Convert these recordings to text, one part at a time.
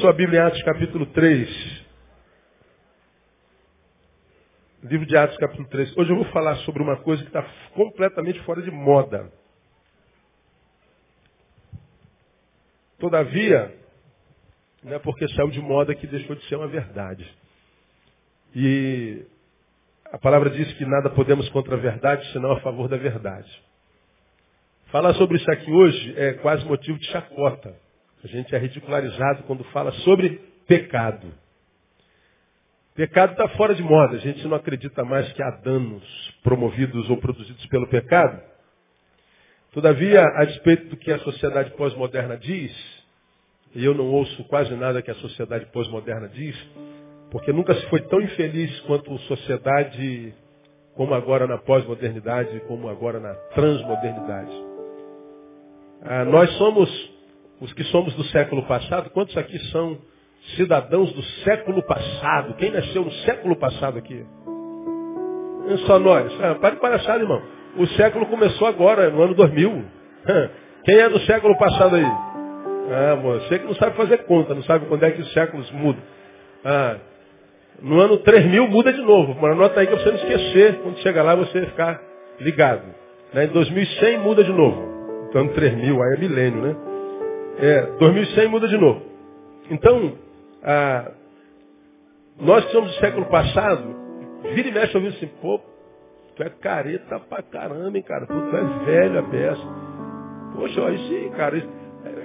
Sua Bíblia em Atos capítulo 3. Livro de Atos capítulo 3. Hoje eu vou falar sobre uma coisa que está completamente fora de moda. Todavia, não é porque saiu de moda que deixou de ser uma verdade. E a palavra diz que nada podemos contra a verdade, senão a favor da verdade. Falar sobre isso aqui hoje é quase motivo de chacota. A gente é ridicularizado quando fala sobre pecado. Pecado está fora de moda. A gente não acredita mais que há danos promovidos ou produzidos pelo pecado. Todavia, a despeito do que a sociedade pós-moderna diz, e eu não ouço quase nada que a sociedade pós-moderna diz, porque nunca se foi tão infeliz quanto sociedade como agora na pós-modernidade, como agora na transmodernidade. Ah, nós somos os que somos do século passado, quantos aqui são cidadãos do século passado? Quem nasceu no século passado aqui? É só nós. Ah, pare de palhaçada, irmão. O século começou agora, no ano 2000. Quem é do século passado aí? Ah, você que não sabe fazer conta, não sabe quando é que os séculos mudam. Ah, no ano 3000 muda de novo. Mas anota aí que você não esquecer. Quando chegar lá você ficar ligado. Né? Em 2100 muda de novo. Então 3000, aí é milênio, né? É, 2100 muda de novo. Então, ah, nós que somos do século passado, vira e mexe ouvindo assim, pô, tu é careta pra caramba, hein, cara. Tu é velho a beça. Poxa, olha isso aí, cara.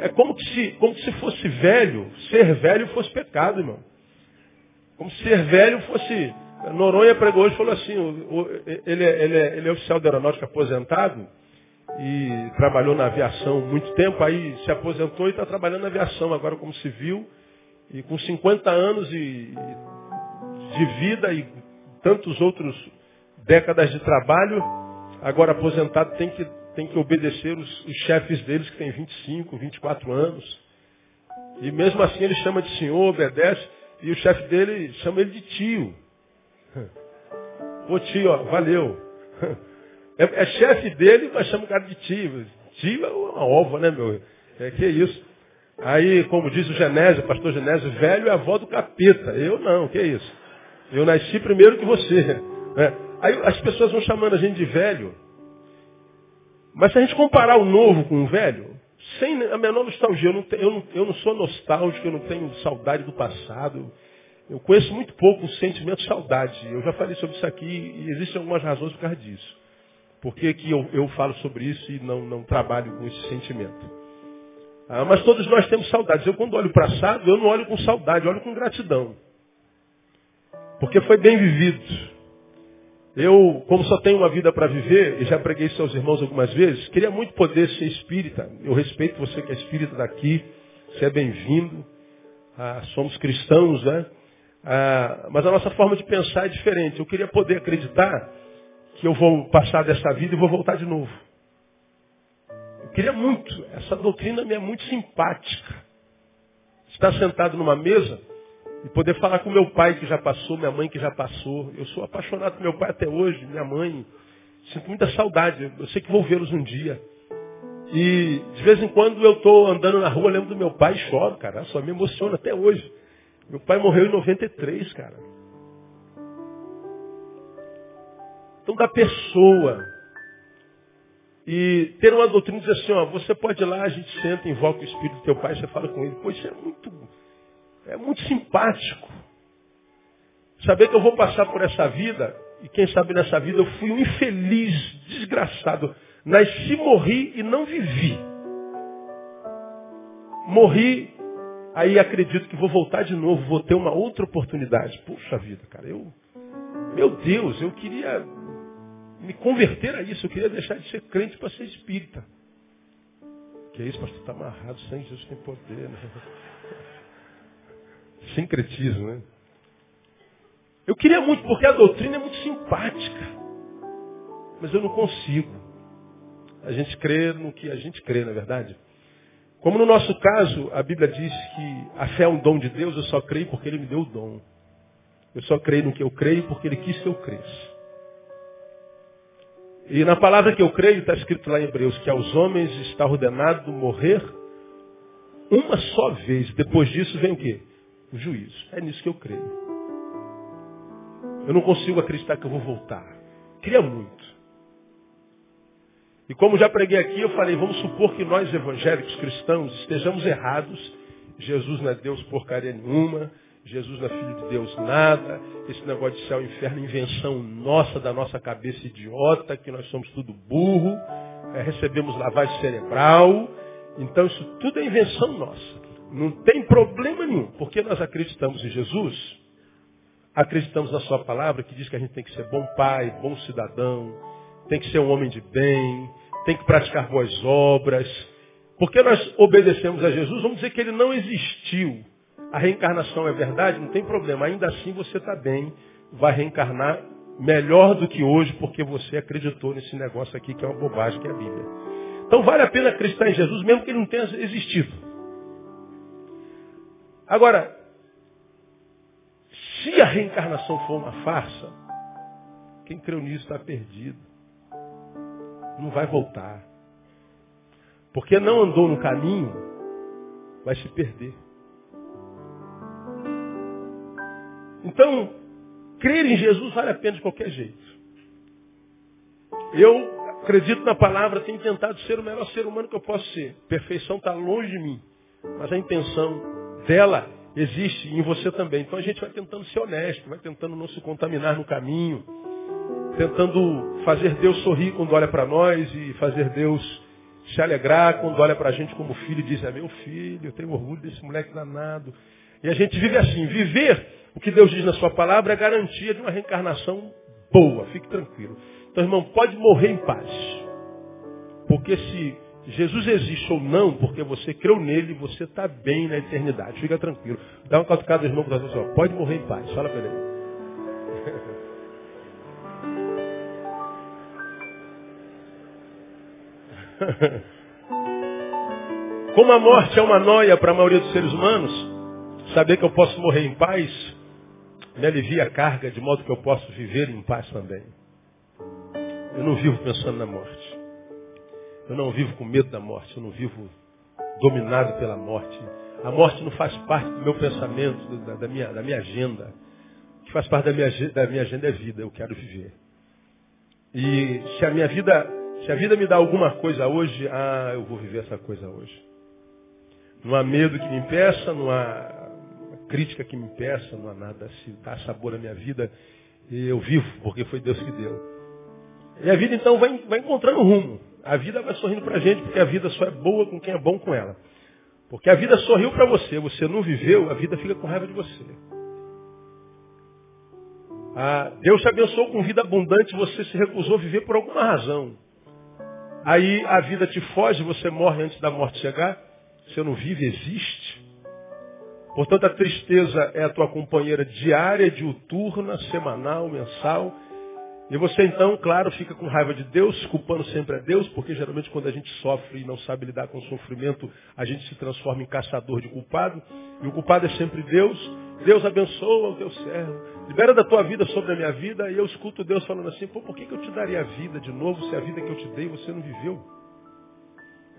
É como se, como se fosse velho, ser velho fosse pecado, irmão. Como se ser velho fosse. Noronha pregou hoje e falou assim, ele, é, ele, é, ele é oficial da aeronáutica aposentado, e trabalhou na aviação muito tempo, aí se aposentou e está trabalhando na aviação agora como civil, e com 50 anos e, de vida e tantos outros décadas de trabalho, agora aposentado tem que, tem que obedecer os, os chefes deles que têm 25, 24 anos. E mesmo assim ele chama de senhor, obedece, e o chefe dele chama ele de tio. Ô tio, ó, valeu. É, é chefe dele, mas chama o cara de tio. Tio é uma ova, né, meu? É que isso. Aí, como diz o Genésio, o pastor Genésio, velho é avó do capeta. Eu não, que isso. Eu nasci primeiro que você. Né? Aí as pessoas vão chamando a gente de velho. Mas se a gente comparar o novo com o velho, sem a menor nostalgia, eu não, tenho, eu não, eu não sou nostálgico, eu não tenho saudade do passado. Eu conheço muito pouco o sentimento de saudade. Eu já falei sobre isso aqui e existem algumas razões por causa disso. Por que, que eu, eu falo sobre isso e não, não trabalho com esse sentimento? Ah, mas todos nós temos saudades. Eu quando olho para o passado, eu não olho com saudade, olho com gratidão. Porque foi bem vivido. Eu, como só tenho uma vida para viver, e já preguei isso aos irmãos algumas vezes, queria muito poder ser espírita. Eu respeito você que é espírita daqui, você é bem-vindo. Ah, somos cristãos, né? Ah, mas a nossa forma de pensar é diferente. Eu queria poder acreditar que eu vou passar dessa vida e vou voltar de novo. Eu queria muito. Essa doutrina me é muito simpática. Estar sentado numa mesa e poder falar com meu pai que já passou, minha mãe que já passou. Eu sou apaixonado por meu pai até hoje, minha mãe. Sinto muita saudade. Eu sei que vou vê-los um dia. E de vez em quando eu estou andando na rua, lembro do meu pai e choro, cara. Só me emociona até hoje. Meu pai morreu em 93, cara. Então, da pessoa. E ter uma doutrina diz assim, ó, você pode ir lá, a gente senta, invoca o Espírito do teu Pai, você fala com ele. Pois isso é muito, é muito simpático. Saber que eu vou passar por essa vida, e quem sabe nessa vida eu fui um infeliz, desgraçado. Nasci, morri e não vivi. Morri, aí acredito que vou voltar de novo, vou ter uma outra oportunidade. Puxa vida, cara, eu, meu Deus, eu queria me converter a isso. Eu queria deixar de ser crente para ser espírita. Que é isso, pastor? Está amarrado. Sem Jesus tem poder. Né? Sincretismo, né? Eu queria muito, porque a doutrina é muito simpática. Mas eu não consigo. A gente crê no que a gente crê, na é verdade. Como no nosso caso, a Bíblia diz que a fé é um dom de Deus, eu só creio porque Ele me deu o dom. Eu só creio no que eu creio porque Ele quis que eu cresça. E na palavra que eu creio está escrito lá em Hebreus que aos homens está ordenado morrer uma só vez. Depois disso vem o quê? O juízo. É nisso que eu creio. Eu não consigo acreditar que eu vou voltar. Queria muito. E como já preguei aqui, eu falei, vamos supor que nós evangélicos cristãos estejamos errados. Jesus não é Deus porcaria nenhuma. Jesus não é filho de Deus nada. Esse negócio de céu e inferno, invenção nossa, da nossa cabeça idiota, que nós somos tudo burro. É, recebemos lavagem cerebral. Então isso tudo é invenção nossa. Não tem problema nenhum, porque nós acreditamos em Jesus, acreditamos na sua palavra que diz que a gente tem que ser bom pai, bom cidadão, tem que ser um homem de bem, tem que praticar boas obras. Porque nós obedecemos a Jesus, vamos dizer que ele não existiu. A reencarnação é verdade, não tem problema. Ainda assim você está bem, vai reencarnar melhor do que hoje, porque você acreditou nesse negócio aqui que é uma bobagem, que é a Bíblia. Então vale a pena acreditar em Jesus, mesmo que ele não tenha existido. Agora, se a reencarnação for uma farsa, quem creu nisso está perdido. Não vai voltar. Porque não andou no caminho, vai se perder. Então, crer em Jesus vale a pena de qualquer jeito. Eu acredito na palavra, tenho tentado ser o melhor ser humano que eu posso ser. Perfeição está longe de mim. Mas a intenção dela existe em você também. Então a gente vai tentando ser honesto, vai tentando não se contaminar no caminho, tentando fazer Deus sorrir quando olha para nós e fazer Deus se alegrar quando olha para a gente como filho e diz, é meu filho, eu tenho orgulho desse moleque danado. E a gente vive assim. Viver o que Deus diz na sua palavra é garantia de uma reencarnação boa, fique tranquilo. Então, irmão, pode morrer em paz. Porque se Jesus existe ou não, porque você creu nele, você está bem na eternidade. Fica tranquilo. Dá uma catucada, irmão, para você. Pode morrer em paz. Fala para ele. Como a morte é uma noia para a maioria dos seres humanos, saber que eu posso morrer em paz me alivia a carga de modo que eu posso viver em paz também. Eu não vivo pensando na morte. Eu não vivo com medo da morte. Eu não vivo dominado pela morte. A morte não faz parte do meu pensamento, da, da minha, da minha agenda. O que faz parte da minha, da minha agenda é vida. Eu quero viver. E se a minha vida, se a vida me dá alguma coisa hoje, ah, eu vou viver essa coisa hoje. Não há medo que me impeça, não há crítica que me impeça, não há nada. Se dá sabor à minha vida, eu vivo, porque foi Deus que deu. E a vida então vai, vai encontrando rumo. A vida vai sorrindo para a gente, porque a vida só é boa com quem é bom com ela. Porque a vida sorriu para você, você não viveu, a vida fica com raiva de você. Ah, Deus te abençoou com vida abundante, você se recusou a viver por alguma razão. Aí a vida te foge, você morre antes da morte chegar. Você não vive, existe. Portanto, a tristeza é a tua companheira diária, diuturna, semanal, mensal e você então, claro, fica com raiva de Deus, culpando sempre a Deus, porque geralmente quando a gente sofre e não sabe lidar com o sofrimento, a gente se transforma em caçador de culpado. E o culpado é sempre Deus. Deus abençoa o teu servo. Libera da tua vida sobre a minha vida. E eu escuto Deus falando assim, pô, por que, que eu te daria a vida de novo se a vida que eu te dei você não viveu?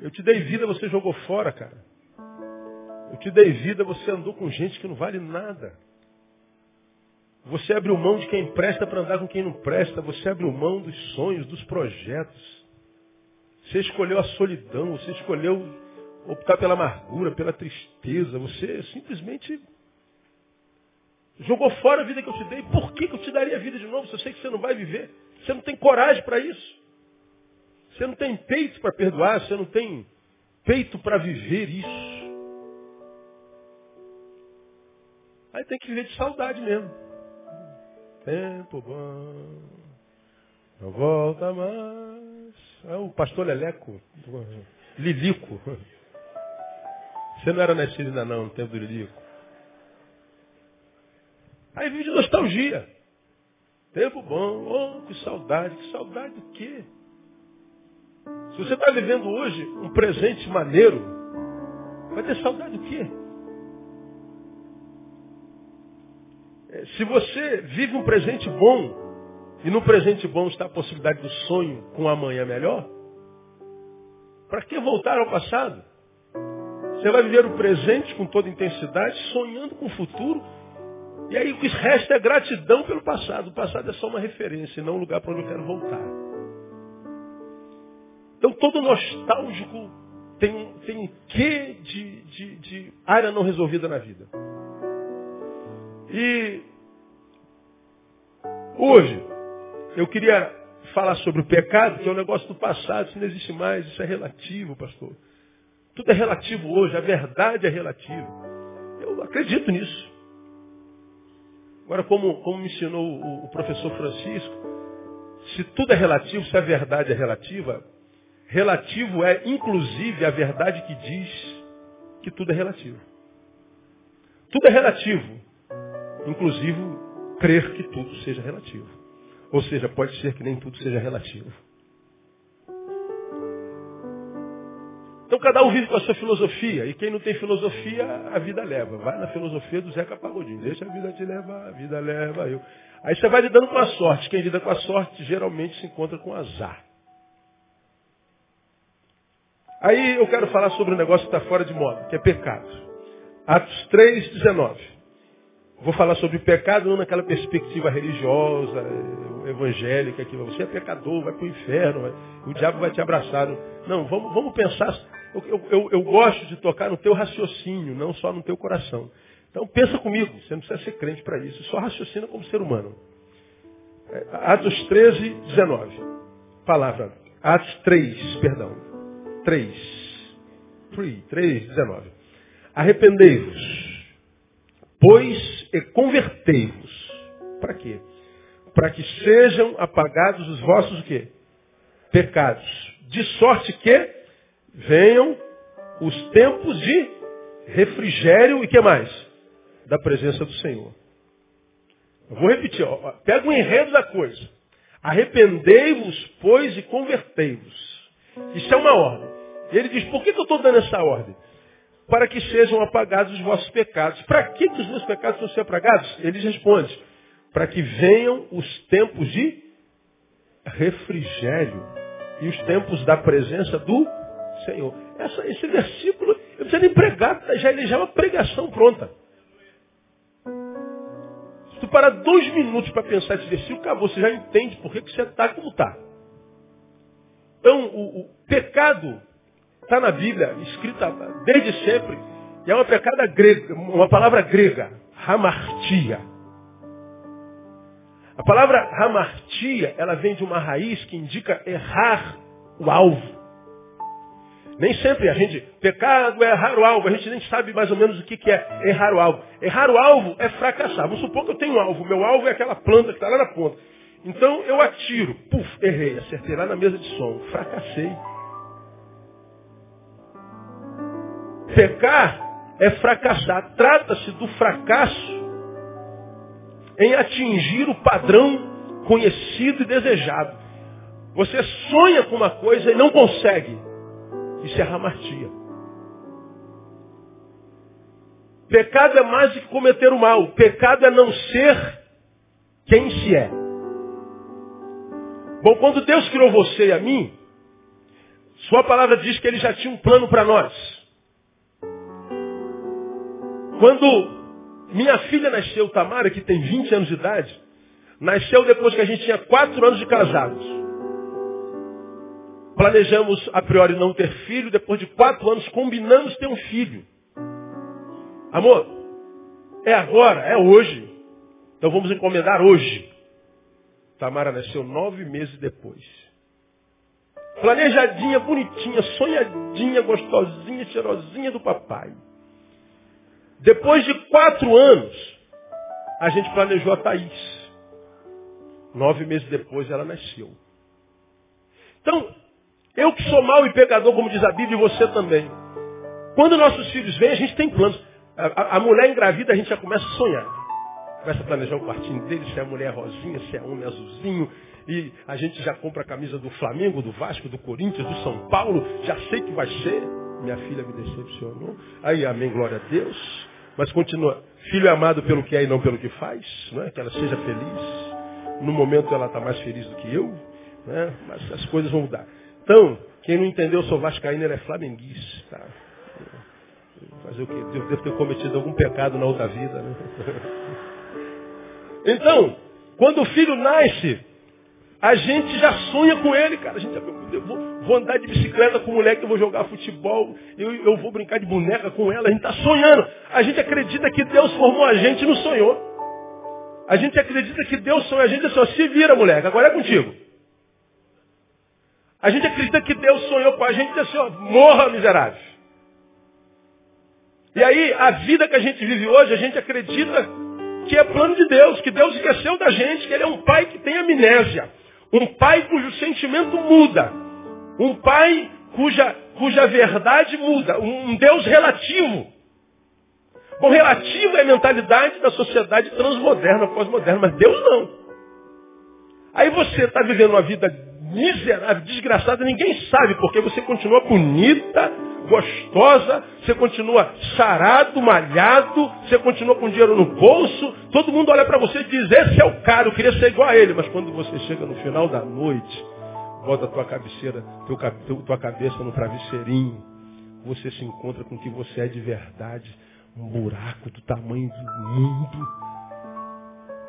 Eu te dei vida, você jogou fora, cara. Eu te dei vida, você andou com gente que não vale nada. Você abriu mão de quem presta para andar com quem não presta. Você abriu mão dos sonhos, dos projetos. Você escolheu a solidão. Você escolheu optar pela amargura, pela tristeza. Você simplesmente jogou fora a vida que eu te dei. Por que, que eu te daria a vida de novo se eu sei que você não vai viver? Você não tem coragem para isso. Você não tem peito para perdoar. Você não tem peito para viver isso. Aí tem que viver de saudade mesmo. Tempo bom, não volta mais. É o pastor Leleco, Lilico. Você não era nascido ainda não, no tempo do Lilico. Aí vive de nostalgia. Tempo bom, oh, que saudade, que saudade do quê? Se você está vivendo hoje um presente maneiro, vai ter saudade do quê? Se você vive um presente bom, e no presente bom está a possibilidade do sonho com amanhã melhor, para que voltar ao passado? Você vai viver o presente com toda intensidade, sonhando com o futuro. E aí o que resta é gratidão pelo passado. O passado é só uma referência, e não um lugar para onde eu quero voltar. Então todo nostálgico tem, tem um quê de, de, de área não resolvida na vida. E hoje eu queria falar sobre o pecado, que é um negócio do passado, isso não existe mais, isso é relativo, pastor. Tudo é relativo hoje, a verdade é relativa. Eu acredito nisso. Agora, como, como me ensinou o, o professor Francisco, se tudo é relativo, se a verdade é relativa, relativo é inclusive a verdade que diz que tudo é relativo. Tudo é relativo, inclusive crer que tudo seja relativo. Ou seja, pode ser que nem tudo seja relativo. Então cada um vive com a sua filosofia. E quem não tem filosofia, a vida leva. Vai na filosofia do Zeca Pagodinho. Deixa a vida te levar, a vida leva eu. Aí você vai lidando com a sorte. Quem lida com a sorte geralmente se encontra com azar. Aí eu quero falar sobre um negócio que está fora de moda, que é pecado. Atos 3, 19. Vou falar sobre pecado não naquela perspectiva religiosa, evangélica, que você é pecador, vai para o inferno, o diabo vai te abraçar. Não, vamos, vamos pensar eu, eu, eu, gosto de tocar no teu raciocínio, não só no teu coração. Então pensa comigo, você não precisa ser crente para isso, só raciocina como ser humano. É, Atos 13, 19. Palavra. Atos 3, perdão. 3. 3, 3, 19. Arrependei-vos, pois e convertei-vos. Para quê? Para que sejam apagados os vossos o quê? pecados. De sorte que venham os tempos de refrigério e que mais? Da presença do Senhor. Eu vou repetir, ó, pega o enredo da coisa. Arrependei-vos, pois, e convertei-vos. Isso é uma ordem. E ele diz, por que, que eu estou dando essa ordem? Para que sejam apagados os vossos pecados. Para que, que os meus pecados vão ser apagados? Ele responde, para que venham os tempos de refrigério e os tempos da presença do Senhor. Essa, esse versículo, eu preciso nem pregar, já, ele já é uma pregação pronta. Se tu parar dois minutos para pensar esse versículo, acabou, você já entende por que, que você está como está. Então, o, o pecado está na Bíblia, escrita desde sempre, e é uma pecada grega, uma palavra grega, hamartia. A palavra hamartia, ela vem de uma raiz que indica errar o alvo. Nem sempre a gente, pecado é errar o alvo, a gente nem sabe mais ou menos o que, que é errar o alvo. Errar o alvo é fracassar. Vamos supor que eu tenho um alvo, meu alvo é aquela planta que está lá na ponta. Então eu atiro, puf, errei, acertei lá na mesa de som, fracassei. Pecar é fracassar. Trata-se do fracasso em atingir o padrão conhecido e desejado. Você sonha com uma coisa e não consegue. Isso é ramartia. Pecado é mais do que cometer o mal. Pecado é não ser quem se é. Bom, quando Deus criou você e a mim, sua palavra diz que ele já tinha um plano para nós. Quando minha filha nasceu, Tamara, que tem 20 anos de idade, nasceu depois que a gente tinha 4 anos de casados. Planejamos a priori não ter filho, depois de quatro anos combinamos ter um filho. Amor, é agora, é hoje. Então vamos encomendar hoje. Tamara nasceu nove meses depois. Planejadinha, bonitinha, sonhadinha, gostosinha, cheirosinha do papai. Depois de quatro anos, a gente planejou a Thaís. Nove meses depois ela nasceu. Então, eu que sou mau e pecador, como diz a Bíblia, e você também. Quando nossos filhos vêm, a gente tem planos. A, a, a mulher engravida, a gente já começa a sonhar. Começa a planejar o quartinho dele, se é mulher rosinha, se é homem azulzinho. E a gente já compra a camisa do Flamengo, do Vasco, do Corinthians, do São Paulo. Já sei que vai ser. Minha filha me decepcionou. Aí, amém, glória a Deus. Mas continua. Filho amado pelo que é e não pelo que faz. Não é? Que ela seja feliz. No momento ela está mais feliz do que eu. Né? Mas as coisas vão mudar. Então, quem não entendeu, eu sou vascaíno, ele é flamenguista. Fazer o quê? Devo, devo ter cometido algum pecado na outra vida. Né? Então, quando o filho nasce, a gente já sonha com ele, cara. A gente vou, vou, andar de bicicleta com o moleque, eu vou jogar futebol, eu, eu vou brincar de boneca com ela. A gente está sonhando. A gente acredita que Deus formou a gente e não sonhou. A gente acredita que Deus sonha a gente só se vira, moleque, agora é contigo. A gente acredita que Deus sonhou com a gente assim, ó, morra miserável. E aí, a vida que a gente vive hoje, a gente acredita que é plano de Deus, que Deus esqueceu da gente, que Ele é um pai que tem amnésia. Um pai cujo sentimento muda. Um pai cuja, cuja verdade muda. Um Deus relativo. Bom, relativo é a mentalidade da sociedade transmoderna, pós-moderna, mas Deus não. Aí você está vivendo uma vida miserável, desgraçada, ninguém sabe, porque você continua bonita, gostosa, você continua sarado, malhado, você continua com dinheiro no bolso, todo mundo olha para você e diz, esse é o cara, eu queria ser igual a ele. Mas quando você chega no final da noite, bota a tua cabeceira, teu, tua cabeça no travesseirinho, você se encontra com o que você é de verdade, um buraco do tamanho do mundo.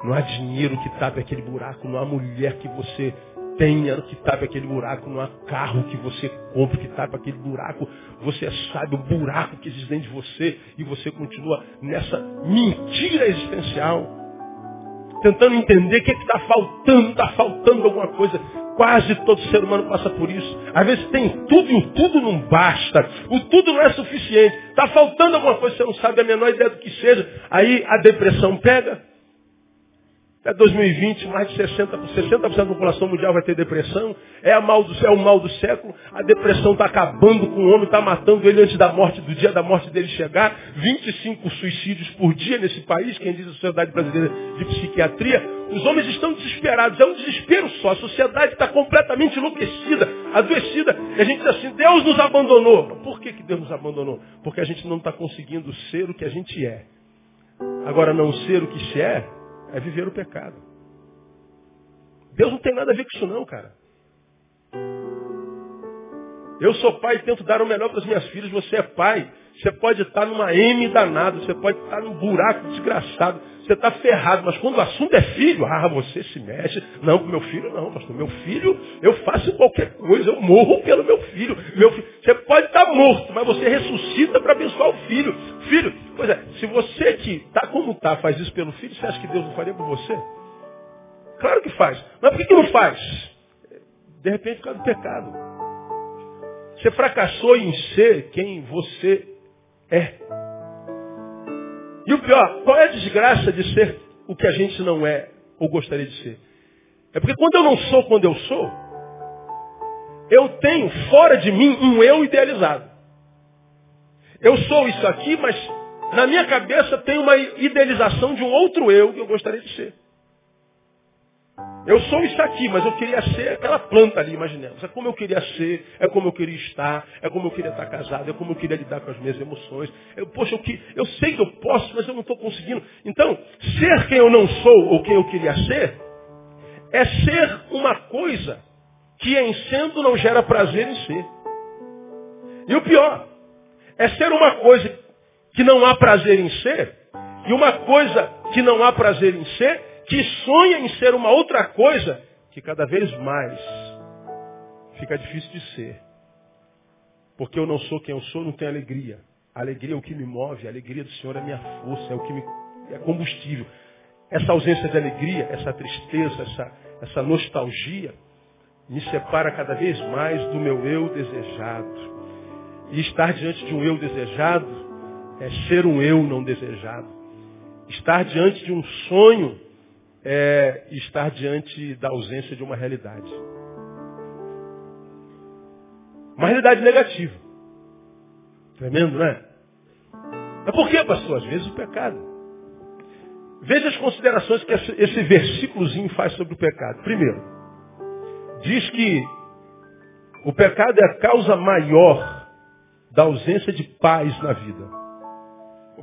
Não há dinheiro que tape aquele buraco, não há mulher que você tenha que tape aquele buraco, não há carro que você compre que tape aquele buraco. Você sabe o buraco que existe dentro de você e você continua nessa mentira existencial. Tentando entender o que é está faltando, está faltando alguma coisa. Quase todo ser humano passa por isso. Às vezes tem tudo e o tudo não basta. O tudo não é suficiente. Está faltando alguma coisa, você não sabe a menor ideia do que seja. Aí a depressão pega. Até 2020, mais de 60%, 60 da população mundial vai ter depressão. É, mal do, é o mal do século. A depressão está acabando com o homem, está matando ele antes da morte, do dia da morte dele chegar. 25 suicídios por dia nesse país, quem diz a Sociedade Brasileira de Psiquiatria. Os homens estão desesperados, é um desespero só. A sociedade está completamente enlouquecida, adoecida. E a gente diz assim, Deus nos abandonou. Por que, que Deus nos abandonou? Porque a gente não está conseguindo ser o que a gente é. Agora, não ser o que se é, é viver o pecado. Deus não tem nada a ver com isso não, cara. Eu sou pai e tento dar o melhor para as minhas filhas. Você é pai. Você pode estar numa M danado. Você pode estar num buraco desgraçado. Você está ferrado. Mas quando o assunto é filho, ah, você se mexe. Não, com meu filho não, pastor. Meu filho, eu faço qualquer coisa. Eu morro pelo meu filho. Meu filho. Você pode estar morto, mas você ressuscita para abençoar o filho. Filho, pois é, se você que está como está faz isso pelo filho, você acha que Deus não faria por você? Claro que faz. Mas por que, que não faz? De repente por causa do pecado. Você fracassou em ser quem você é. E o pior, qual é a desgraça de ser o que a gente não é ou gostaria de ser? É porque quando eu não sou quando eu sou, eu tenho fora de mim um eu idealizado. Eu sou isso aqui, mas na minha cabeça tem uma idealização de um outro eu que eu gostaria de ser. Eu sou isso aqui, mas eu queria ser aquela planta ali, imaginemos. É como eu queria ser, é como eu queria estar, é como eu queria estar casado, é como eu queria lidar com as minhas emoções. Eu, poxa, eu, que, eu sei que eu posso, mas eu não estou conseguindo. Então, ser quem eu não sou ou quem eu queria ser, é ser uma coisa que em sendo não gera prazer em ser. E o pior, é ser uma coisa que não há prazer em ser, e uma coisa que não há prazer em ser, que sonha em ser uma outra coisa que cada vez mais fica difícil de ser. Porque eu não sou quem eu sou, não tenho alegria. A alegria é o que me move, a alegria do Senhor é minha força, é o que me é combustível. Essa ausência de alegria, essa tristeza, essa, essa nostalgia, me separa cada vez mais do meu eu desejado. E estar diante de um eu desejado é ser um eu não desejado. Estar diante de um sonho é estar diante da ausência de uma realidade. Uma realidade negativa. Tremendo, não é? Mas por que, pastor? Às vezes o pecado. Veja as considerações que esse versículozinho faz sobre o pecado. Primeiro, diz que o pecado é a causa maior da ausência de paz na vida.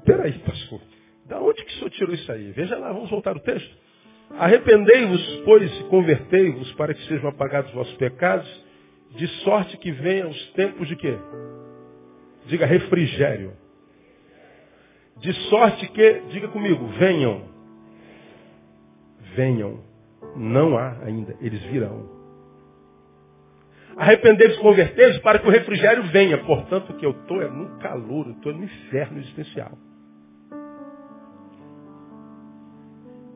Peraí, pastor. Da onde que o senhor tirou isso aí? Veja lá, vamos voltar o texto. Arrependei-vos, pois, e convertei-vos para que sejam apagados os vossos pecados, de sorte que venham os tempos de quê? Diga refrigério. De sorte que, diga comigo, venham. Venham. Não há ainda, eles virão. Arrepender-se e converter para que o refrigério venha. Portanto, o que eu estou é no calor, eu estou no inferno existencial.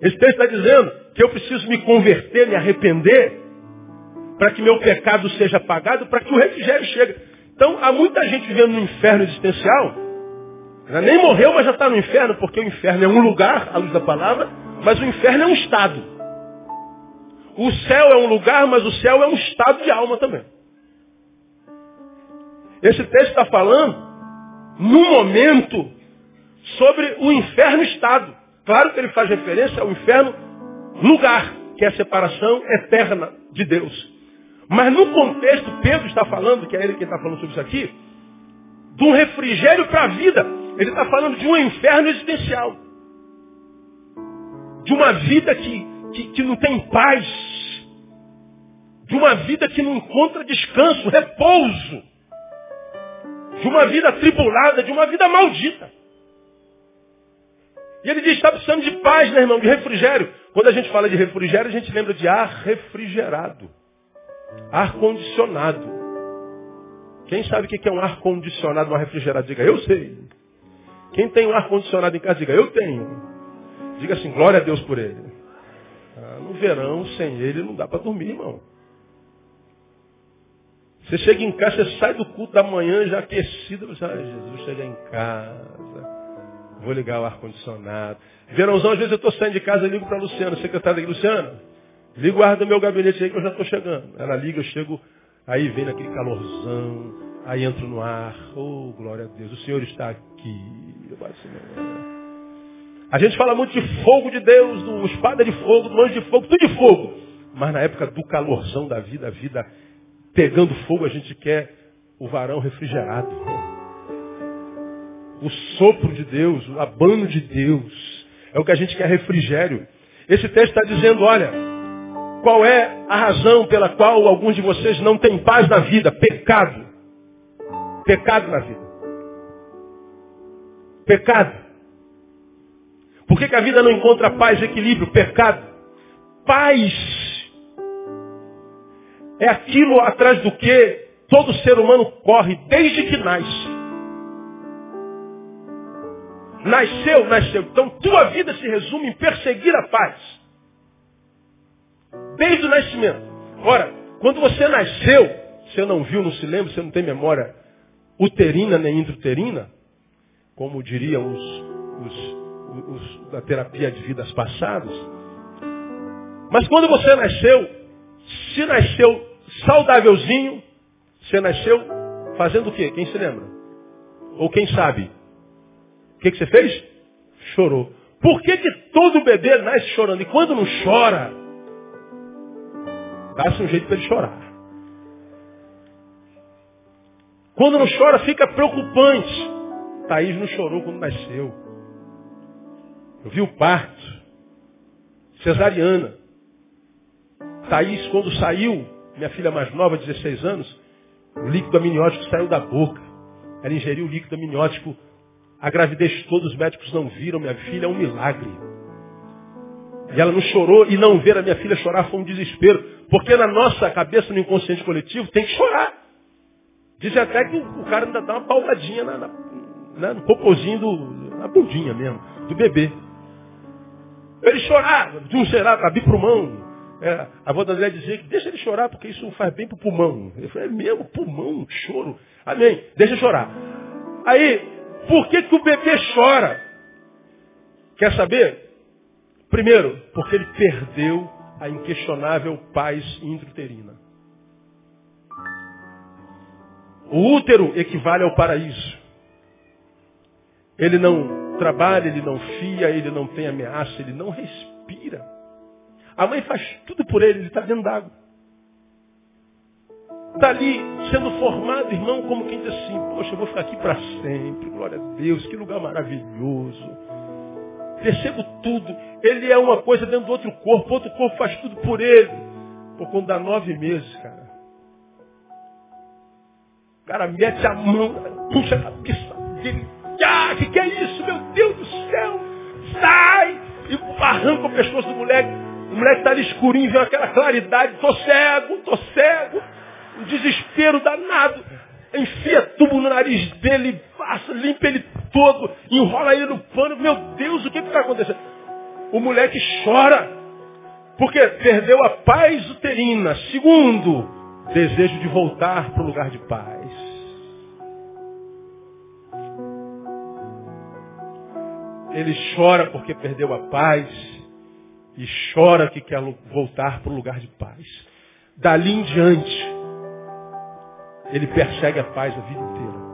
Esse texto está dizendo que eu preciso me converter, me arrepender, para que meu pecado seja apagado, para que o refrigério chegue. Então, há muita gente vivendo no inferno existencial, nem morreu, mas já está no inferno, porque o inferno é um lugar, à luz da palavra, mas o inferno é um estado. O céu é um lugar, mas o céu é um estado de alma também. Esse texto está falando, no momento, sobre o inferno estado. Claro que ele faz referência ao inferno lugar, que é a separação eterna de Deus. Mas no contexto, Pedro está falando, que é ele que está falando sobre isso aqui, de um refrigério para a vida. Ele está falando de um inferno existencial. De uma vida que, que, que não tem paz. De uma vida que não encontra descanso, repouso. De uma vida tribulada, de uma vida maldita. E ele diz, está precisando de paz, né, irmão? De refrigério. Quando a gente fala de refrigério, a gente lembra de ar refrigerado. Ar condicionado. Quem sabe o que é um ar condicionado, um ar refrigerado? Diga, eu sei. Quem tem um ar condicionado em casa, diga, eu tenho. Diga assim, glória a Deus por ele. Ah, no verão, sem ele, não dá para dormir, irmão. Você chega em casa, você sai do culto da manhã já aquecido. Você, ah, Jesus, chega em casa. Vou ligar o ar-condicionado. Verãozão, às vezes eu estou saindo de casa e ligo para a Luciana, secretária aqui, Luciana, liga o ar do meu gabinete aí que eu já estou chegando. Ela liga, eu chego, aí vem naquele calorzão, aí entro no ar. Oh, glória a Deus, o Senhor está aqui. A gente fala muito de fogo de Deus, do espada de fogo, do anjo de fogo, tudo de fogo. Mas na época do calorzão da vida, a vida pegando fogo, a gente quer o varão refrigerado o sopro de Deus, o abano de Deus. É o que a gente quer refrigério. Esse texto está dizendo, olha, qual é a razão pela qual alguns de vocês não têm paz na vida? Pecado. Pecado na vida. Pecado. Por que, que a vida não encontra paz e equilíbrio? Pecado. Paz é aquilo atrás do que todo ser humano corre desde que nasce. Nasceu, nasceu. Então tua vida se resume em perseguir a paz. Desde o nascimento. Ora, quando você nasceu, você não viu, não se lembra, você não tem memória uterina nem intrauterina, como diriam os, os, os, da terapia de vidas passadas. Mas quando você nasceu, se nasceu saudávelzinho, você nasceu fazendo o quê? Quem se lembra? Ou quem sabe? Que, que você fez? Chorou. Por que, que todo bebê nasce chorando? E quando não chora, dá-se um jeito para ele chorar. Quando não chora, fica preocupante. Thaís não chorou quando nasceu. Eu vi o parto. Cesariana. Thaís, quando saiu, minha filha mais nova, 16 anos, o líquido amniótico saiu da boca. Ela ingeriu o líquido amniótico a gravidez toda os médicos não viram, minha filha, é um milagre. E ela não chorou, e não ver a minha filha chorar foi um desespero. Porque na nossa cabeça, no inconsciente coletivo, tem que chorar. Diz até que o cara ainda dá uma palmadinha na, na, na, no popozinho, do, na bundinha mesmo, do bebê. Ele chorar, de um será, abrir pulmão. É, a avó da André dizia que deixa ele chorar, porque isso faz bem pro pulmão. Eu falei, é mesmo, pulmão, choro. Amém, deixa chorar. Aí, por que, que o bebê chora? Quer saber? Primeiro, porque ele perdeu a inquestionável paz intrauterina. O útero equivale ao paraíso. Ele não trabalha, ele não fia, ele não tem ameaça, ele não respira. A mãe faz tudo por ele, ele está dentro d'água. Está ali sendo formado, irmão, como quem diz assim, poxa, eu vou ficar aqui para sempre, glória a Deus, que lugar maravilhoso. Percebo tudo. Ele é uma coisa dentro do outro corpo, outro corpo faz tudo por ele. Por quando dá nove meses, cara. O cara mete a mão, puxa a cabeça dele, ah, que que é isso? Meu Deus do céu! Sai! E arranca o pescoço do moleque. O moleque está ali escurinho, vê aquela claridade. Tô cego, tô cego. Um desespero danado. Enfia tubo no nariz dele, passa, limpa ele todo, enrola ele no pano. Meu Deus, o que está acontecendo? O moleque chora. Porque perdeu a paz uterina. Segundo, desejo de voltar para o lugar de paz. Ele chora porque perdeu a paz e chora que quer voltar para o lugar de paz. Dali em diante, ele persegue a paz a vida inteira.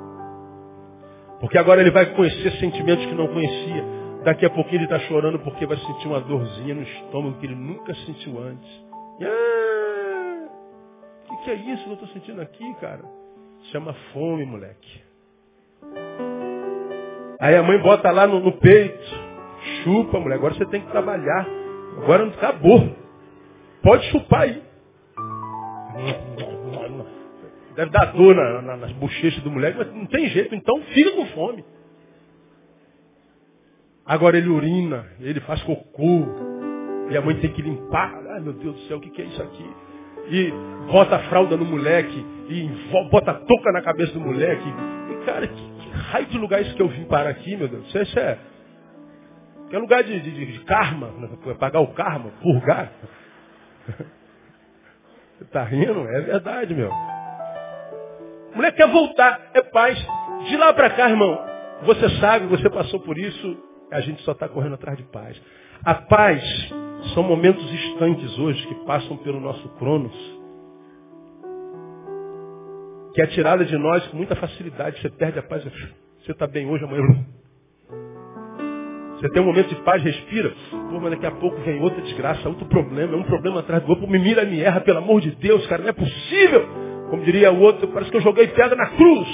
Porque agora ele vai conhecer sentimentos que não conhecia. Daqui a pouquinho ele está chorando porque vai sentir uma dorzinha no estômago que ele nunca sentiu antes. Ah, o que, que é isso que eu estou sentindo aqui, cara? Chama fome, moleque. Aí a mãe bota lá no, no peito. Chupa, mulher. Agora você tem que trabalhar. Agora não acabou. Pode chupar aí. Deve dar dor na, na, nas bochechas do moleque, mas não tem jeito. Então fica com fome. Agora ele urina, ele faz cocô. E a mãe tem que limpar. Ai meu Deus do céu, o que, que é isso aqui? E bota a fralda no moleque. E bota a touca na cabeça do moleque. E cara, que, que raio de lugar é esse que eu vim parar aqui, meu Deus? Isso é, é lugar de, de, de karma, né? pagar o karma, purgar. Você tá rindo? É verdade, meu. A mulher quer voltar, é paz. De lá para cá, irmão, você sabe, você passou por isso, a gente só está correndo atrás de paz. A paz são momentos instantes hoje que passam pelo nosso cronos, que é tirada de nós com muita facilidade. Você perde a paz, você está bem hoje, amanhã. Você tem um momento de paz, respira. Pô, mas daqui a pouco vem outra desgraça, outro problema, é um problema atrás do outro. Me mira, me erra, pelo amor de Deus, cara, não é possível. Como diria o outro, parece que eu joguei pedra na cruz.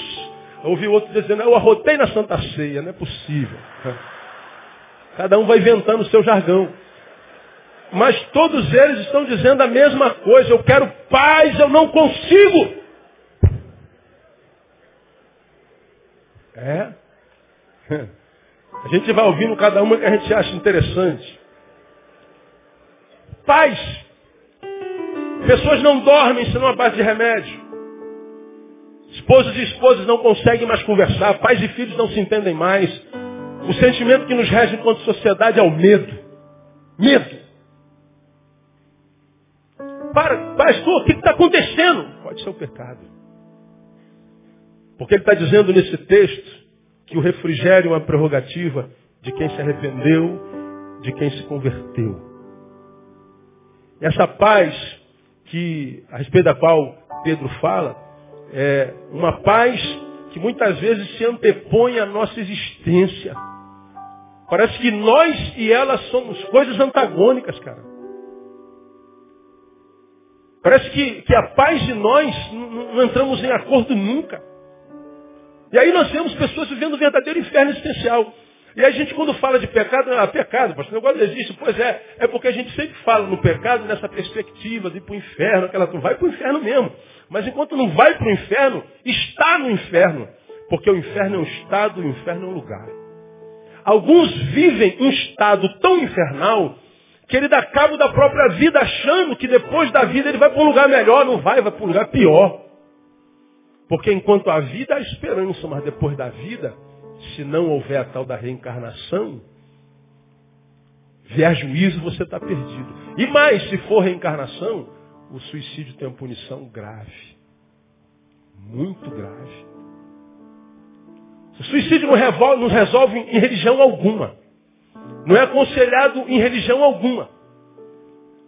Eu ouvi o outro dizendo, eu arrotei na Santa Ceia. Não é possível. Cada um vai inventando o seu jargão. Mas todos eles estão dizendo a mesma coisa. Eu quero paz, eu não consigo. É. A gente vai ouvindo cada uma que a gente acha interessante. Paz. Pessoas não dormem senão a base de remédio. Esposos e esposas não conseguem mais conversar, pais e filhos não se entendem mais. O sentimento que nos rege enquanto sociedade é o medo. Medo. Para, pastor, o que está acontecendo? Pode ser o pecado. Porque ele está dizendo nesse texto que o refrigério é uma prerrogativa de quem se arrependeu, de quem se converteu. Essa paz que, a respeito da qual Pedro fala, é, uma paz que muitas vezes se antepõe à nossa existência. Parece que nós e ela somos coisas antagônicas, cara. Parece que, que a paz de nós não entramos em acordo nunca. E aí nós temos pessoas vivendo o verdadeiro inferno existencial. E a gente quando fala de pecado, ah, pecado, pastor, negócio existe. Pois é, é porque a gente sempre fala no pecado nessa perspectiva de ir para o inferno, aquela tu vai para o inferno mesmo. Mas enquanto não vai para o inferno, está no inferno. Porque o inferno é um estado, o inferno é um lugar. Alguns vivem um estado tão infernal que ele dá cabo da própria vida achando que depois da vida ele vai para um lugar melhor. Não vai, vai para um lugar pior. Porque enquanto a vida há esperança, mas depois da vida, se não houver a tal da reencarnação, vier juízo, você está perdido. E mais, se for reencarnação, o suicídio tem uma punição grave. Muito grave. O suicídio não resolve, não resolve em religião alguma. Não é aconselhado em religião alguma.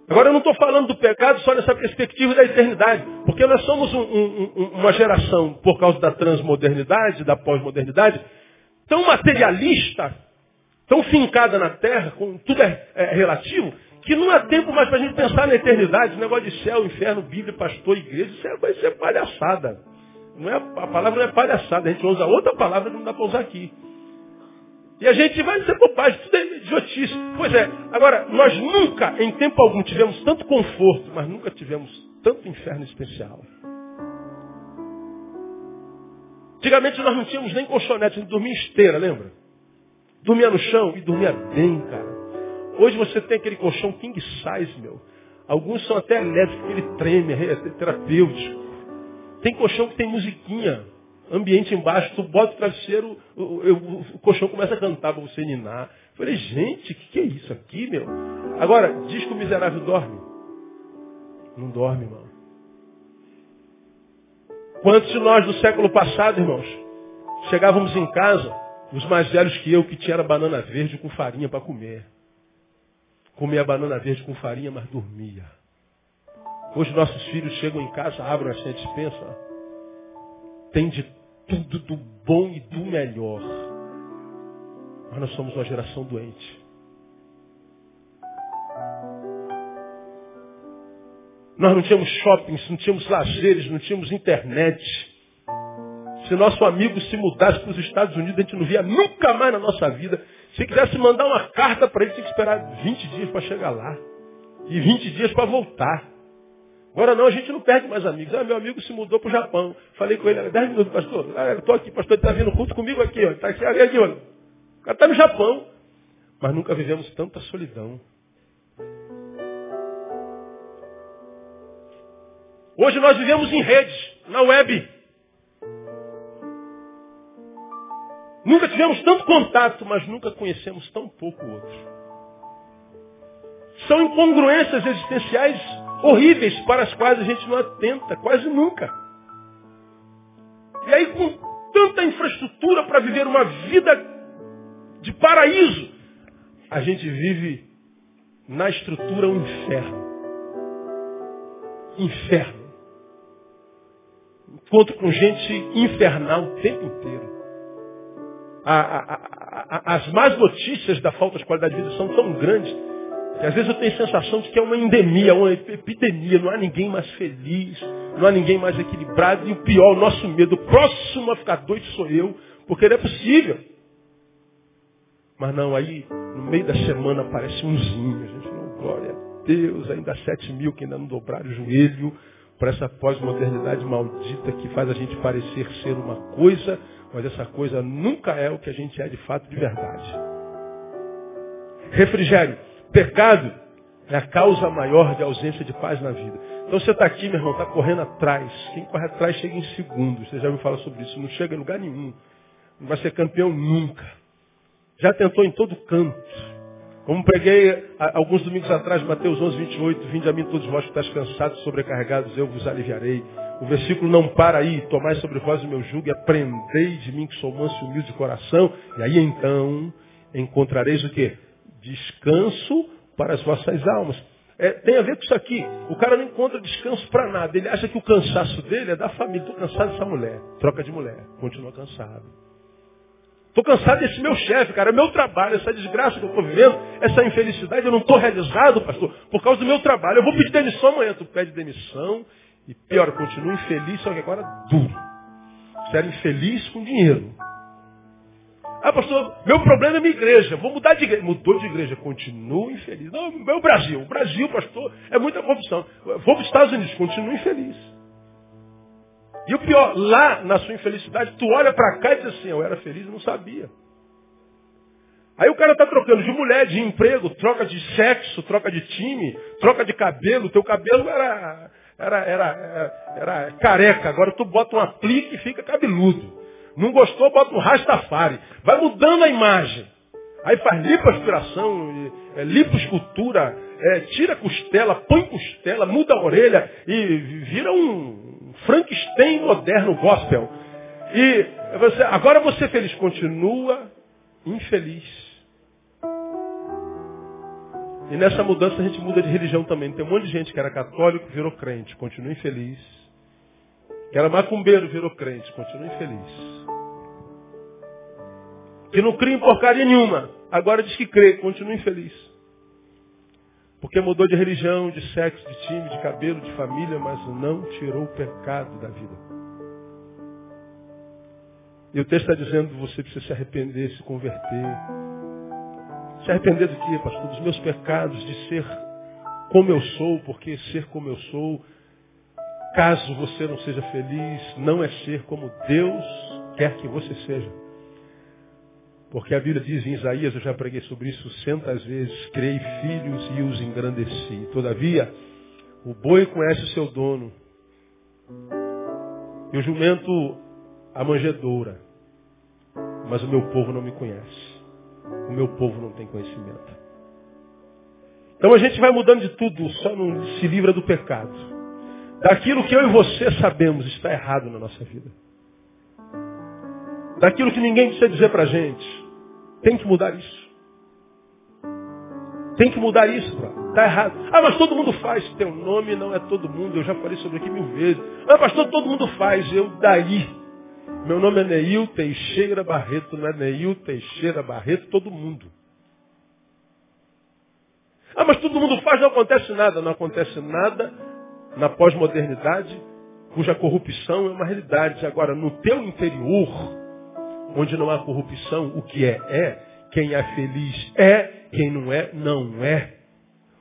Agora eu não estou falando do pecado só nessa perspectiva da eternidade. Porque nós somos um, um, uma geração, por causa da transmodernidade, da pós-modernidade, tão materialista, tão fincada na terra, com tudo é, é relativo, que não há tempo mais para a gente pensar na eternidade, esse negócio de céu, inferno, Bíblia, pastor, igreja, isso é, vai ser palhaçada. Não é, a palavra não é palhaçada, a gente usa outra palavra que não dá para usar aqui. E a gente vai dizer bobagem, tudo é idiotice. Pois é, agora, nós nunca, em tempo algum, tivemos tanto conforto, mas nunca tivemos tanto inferno especial. Antigamente nós não tínhamos nem colchonete, a gente dormia esteira, lembra? Dormia no chão e dormia bem, cara. Hoje você tem aquele colchão king size, meu. Alguns são até elétricos, ele treme, é terapêutico. Tem colchão que tem musiquinha, ambiente embaixo, tu bota o travesseiro, o, o, o colchão começa a cantar para você ninar. Eu falei, gente, o que, que é isso aqui, meu? Agora, diz que o miserável dorme. Não dorme, irmão. Quantos de nós do século passado, irmãos, chegávamos em casa, os mais velhos que eu, que tinha banana verde com farinha para comer. Comia banana verde com farinha, mas dormia. Hoje nossos filhos chegam em casa, abrem a dispensa, tem de tudo do bom e do melhor. Mas nós somos uma geração doente. Nós não tínhamos shoppings, não tínhamos lazeres, não tínhamos internet. Se nosso amigo se mudasse para os Estados Unidos, a gente não via nunca mais na nossa vida. Se quisesse mandar uma carta para ele, tinha que esperar 20 dias para chegar lá. E 20 dias para voltar. Agora não, a gente não perde mais amigos. Ah, meu amigo se mudou para o Japão. Falei com ele, 10 minutos, pastor. Ah, eu estou aqui, pastor, ele está vindo culto comigo aqui, ó. Está aqui, aqui, olha. O cara está no Japão. Mas nunca vivemos tanta solidão. Hoje nós vivemos em redes, na web. Nunca tivemos tanto contato, mas nunca conhecemos tão pouco o outro. São incongruências existenciais horríveis para as quais a gente não atenta, quase nunca. E aí, com tanta infraestrutura para viver uma vida de paraíso, a gente vive na estrutura um inferno. Inferno. Encontro com gente infernal o tempo inteiro. A, a, a, as más notícias da falta de qualidade de vida são tão grandes que às vezes eu tenho a sensação de que é uma endemia, uma epidemia. Não há ninguém mais feliz, não há ninguém mais equilibrado. E o pior, o nosso medo, o próximo a ficar doido sou eu, porque não é possível. Mas não, aí no meio da semana aparece umzinho. A gente não, glória a Deus, ainda sete mil que ainda não dobraram o joelho para essa pós-modernidade maldita que faz a gente parecer ser uma coisa, mas essa coisa nunca é o que a gente é de fato de verdade. Refrigério. Pecado é a causa maior de ausência de paz na vida. Então você está aqui, meu irmão, está correndo atrás. Quem corre atrás chega em segundo. Você já ouviu falar sobre isso. Não chega em lugar nenhum. Não vai ser campeão nunca. Já tentou em todo canto. Como preguei alguns domingos atrás, Mateus 11, 28, Vinde a mim todos vós que estáis cansados, sobrecarregados, eu vos aliviarei. O versículo não para aí, tomai sobre vós o meu jugo e aprendei de mim que sou manso e humilde de coração. E aí então encontrareis o quê? Descanso para as vossas almas. É, tem a ver com isso aqui. O cara não encontra descanso para nada. Ele acha que o cansaço dele é da família. Estou cansado dessa mulher. Troca de mulher. Continua cansado. Estou cansado desse meu chefe, cara, é meu trabalho, essa desgraça que eu estou vivendo, essa infelicidade, eu não estou realizado, pastor, por causa do meu trabalho. Eu vou pedir demissão amanhã. Tu pede demissão e pior, continua infeliz, só que agora duro. Você era infeliz com dinheiro. Ah, pastor, meu problema é minha igreja. Vou mudar de igreja. Mudou de igreja, continua infeliz. Não, meu Brasil. O Brasil, pastor, é muita corrupção. Vou para os Estados Unidos, continua infeliz. E o pior, lá na sua infelicidade, tu olha para cá e diz assim, eu era feliz e não sabia. Aí o cara está trocando de mulher, de emprego, troca de sexo, troca de time, troca de cabelo. Teu cabelo era, era, era, era, careca, agora tu bota um aplique e fica cabeludo. Não gostou, bota um rastafari. Vai mudando a imagem. Aí faz lipoaspiração, é, lipoescultura, é, tira costela, põe costela, muda a orelha e vira um, Frankenstein moderno gospel. E você, agora você feliz, continua infeliz. E nessa mudança a gente muda de religião também. Tem um monte de gente que era católico, virou crente, continua infeliz. Que era macumbeiro, virou crente, continua infeliz. Que não cria em porcaria nenhuma, agora diz que crê, continua infeliz. Porque mudou de religião, de sexo, de time, de cabelo, de família, mas não tirou o pecado da vida. E o texto está dizendo que você precisa se arrepender, se converter. Se arrepender do que, pastor? Dos meus pecados, de ser como eu sou, porque ser como eu sou, caso você não seja feliz, não é ser como Deus quer que você seja. Porque a Bíblia diz em Isaías, eu já preguei sobre isso centas vezes, criei filhos e os engrandeci. Todavia, o boi conhece o seu dono. E o jumento a manjedoura. Mas o meu povo não me conhece. O meu povo não tem conhecimento. Então a gente vai mudando de tudo, só não se livra do pecado. Daquilo que eu e você sabemos está errado na nossa vida. Daquilo que ninguém precisa dizer para a gente. Tem que mudar isso. Tem que mudar isso, Está errado. Ah, mas todo mundo faz. Teu nome não é todo mundo. Eu já falei sobre aqui mil vezes. Ah, pastor, todo mundo faz. Eu daí. Meu nome é Neil Teixeira Barreto. Não é Neil Teixeira Barreto, todo mundo. Ah, mas todo mundo faz, não acontece nada. Não acontece nada na pós-modernidade, cuja corrupção é uma realidade. Agora, no teu interior, onde não há corrupção, o que é, é. Quem é feliz é, quem não é, não é.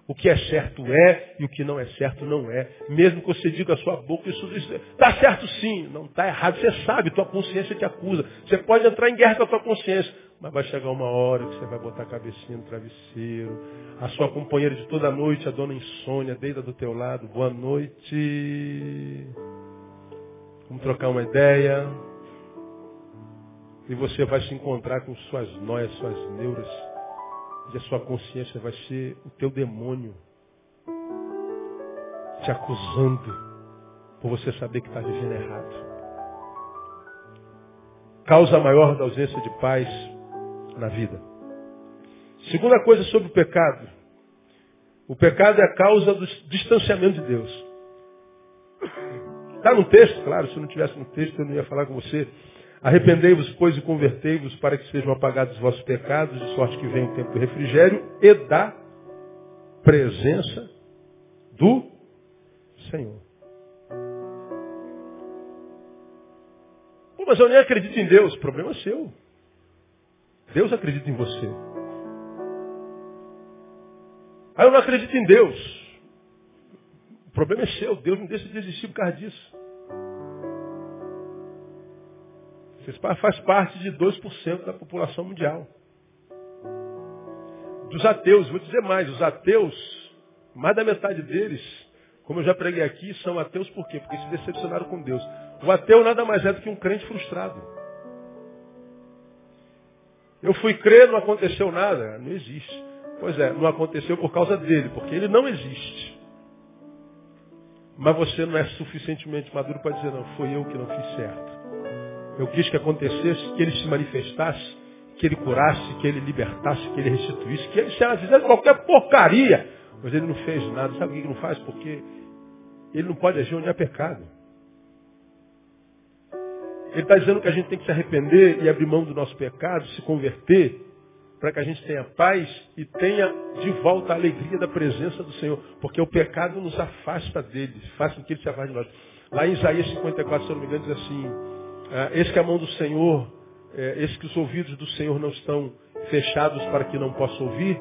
O que é certo é e o que não é certo não é. Mesmo que você diga a sua boca, isso está certo sim, não está errado. Você sabe, tua consciência te acusa. Você pode entrar em guerra com a tua consciência. Mas vai chegar uma hora que você vai botar a cabecinha no travesseiro. A sua companheira de toda noite, a dona insônia, deita do teu lado. Boa noite. Vamos trocar uma ideia. E você vai se encontrar com suas noias, suas neuras. E a sua consciência vai ser o teu demônio. Te acusando por você saber que está vivendo errado. Causa maior da ausência de paz na vida. Segunda coisa sobre o pecado. O pecado é a causa do distanciamento de Deus. Está no texto, claro, se não tivesse no texto eu não ia falar com você. Arrependei-vos, pois, e convertei-vos para que sejam apagados os vossos pecados, de sorte que venha o tempo do refrigério e da presença do Senhor. Mas eu nem acredito em Deus. O problema é seu. Deus acredita em você. Ah, eu não acredito em Deus. O problema é seu. Deus não deixa de existir por causa disso. Faz parte de 2% da população mundial. Dos ateus, vou dizer mais, os ateus, mais da metade deles, como eu já preguei aqui, são ateus por quê? Porque se decepcionaram com Deus. O ateu nada mais é do que um crente frustrado. Eu fui crer, não aconteceu nada. Não existe. Pois é, não aconteceu por causa dele, porque ele não existe. Mas você não é suficientemente maduro para dizer, não, foi eu que não fiz certo. Eu quis que acontecesse, que ele se manifestasse, que ele curasse, que ele libertasse, que ele restituísse, que ele se ela fizesse qualquer porcaria. Mas ele não fez nada. Sabe o que ele não faz? Porque ele não pode agir onde há pecado. Ele está dizendo que a gente tem que se arrepender e abrir mão do nosso pecado, se converter, para que a gente tenha paz e tenha de volta a alegria da presença do Senhor. Porque o pecado nos afasta dele, faz com que ele se afaste de nós. Lá em Isaías 54, se eu não me engano, diz assim, esse que a mão do Senhor, esse que os ouvidos do Senhor não estão fechados para que não possa ouvir,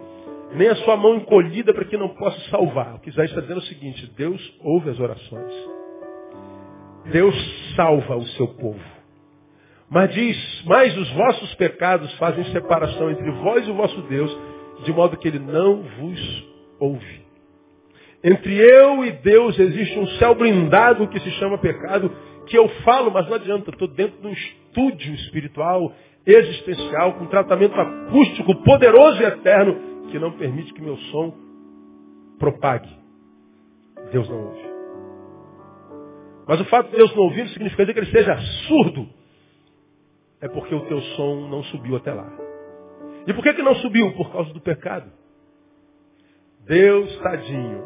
nem a sua mão encolhida para que não possa salvar. O que Isaías está dizendo é o seguinte, Deus ouve as orações. Deus salva o seu povo. Mas diz, mas os vossos pecados fazem separação entre vós e o vosso Deus, de modo que ele não vos ouve. Entre eu e Deus existe um céu blindado que se chama pecado, que eu falo, mas não adianta, estou dentro de um estúdio espiritual, existencial, com tratamento acústico poderoso e eterno, que não permite que meu som propague. Deus não ouve. Mas o fato de Deus não ouvir significa dizer que ele seja surdo. É porque o teu som não subiu até lá. E por que, que não subiu? Por causa do pecado. Deus, tadinho.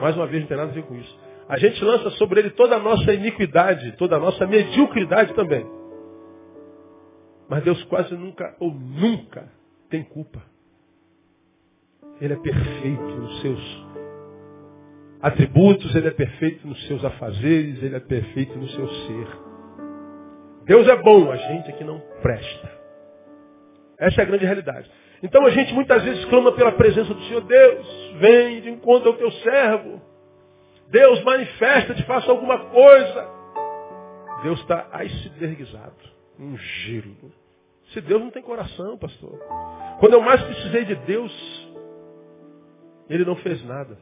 Mais uma vez, não tem nada a ver com isso a gente lança sobre ele toda a nossa iniquidade, toda a nossa mediocridade também. Mas Deus quase nunca ou nunca tem culpa. Ele é perfeito nos seus atributos, ele é perfeito nos seus afazeres, ele é perfeito no seu ser. Deus é bom, a gente é que não presta. Essa é a grande realidade. Então a gente muitas vezes clama pela presença do Senhor. Deus, vem de encontro ao teu servo. Deus manifesta-te, faça alguma coisa. Deus está aiceberguizado, um gelo. Se Deus não tem coração, pastor. Quando eu mais precisei de Deus, Ele não fez nada.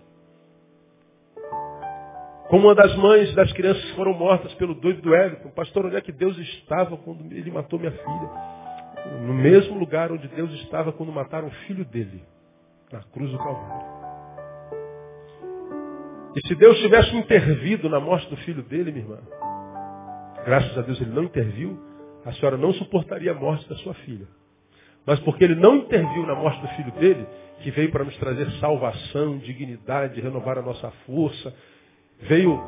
Como uma das mães das crianças que foram mortas pelo doido do Everton. Pastor, onde é que Deus estava quando ele matou minha filha? No mesmo lugar onde Deus estava quando mataram o filho dele. Na cruz do Calvário. E se Deus tivesse intervido na morte do filho dele, minha irmã, graças a Deus ele não interviu, a senhora não suportaria a morte da sua filha. Mas porque ele não interviu na morte do filho dele, que veio para nos trazer salvação, dignidade, renovar a nossa força, veio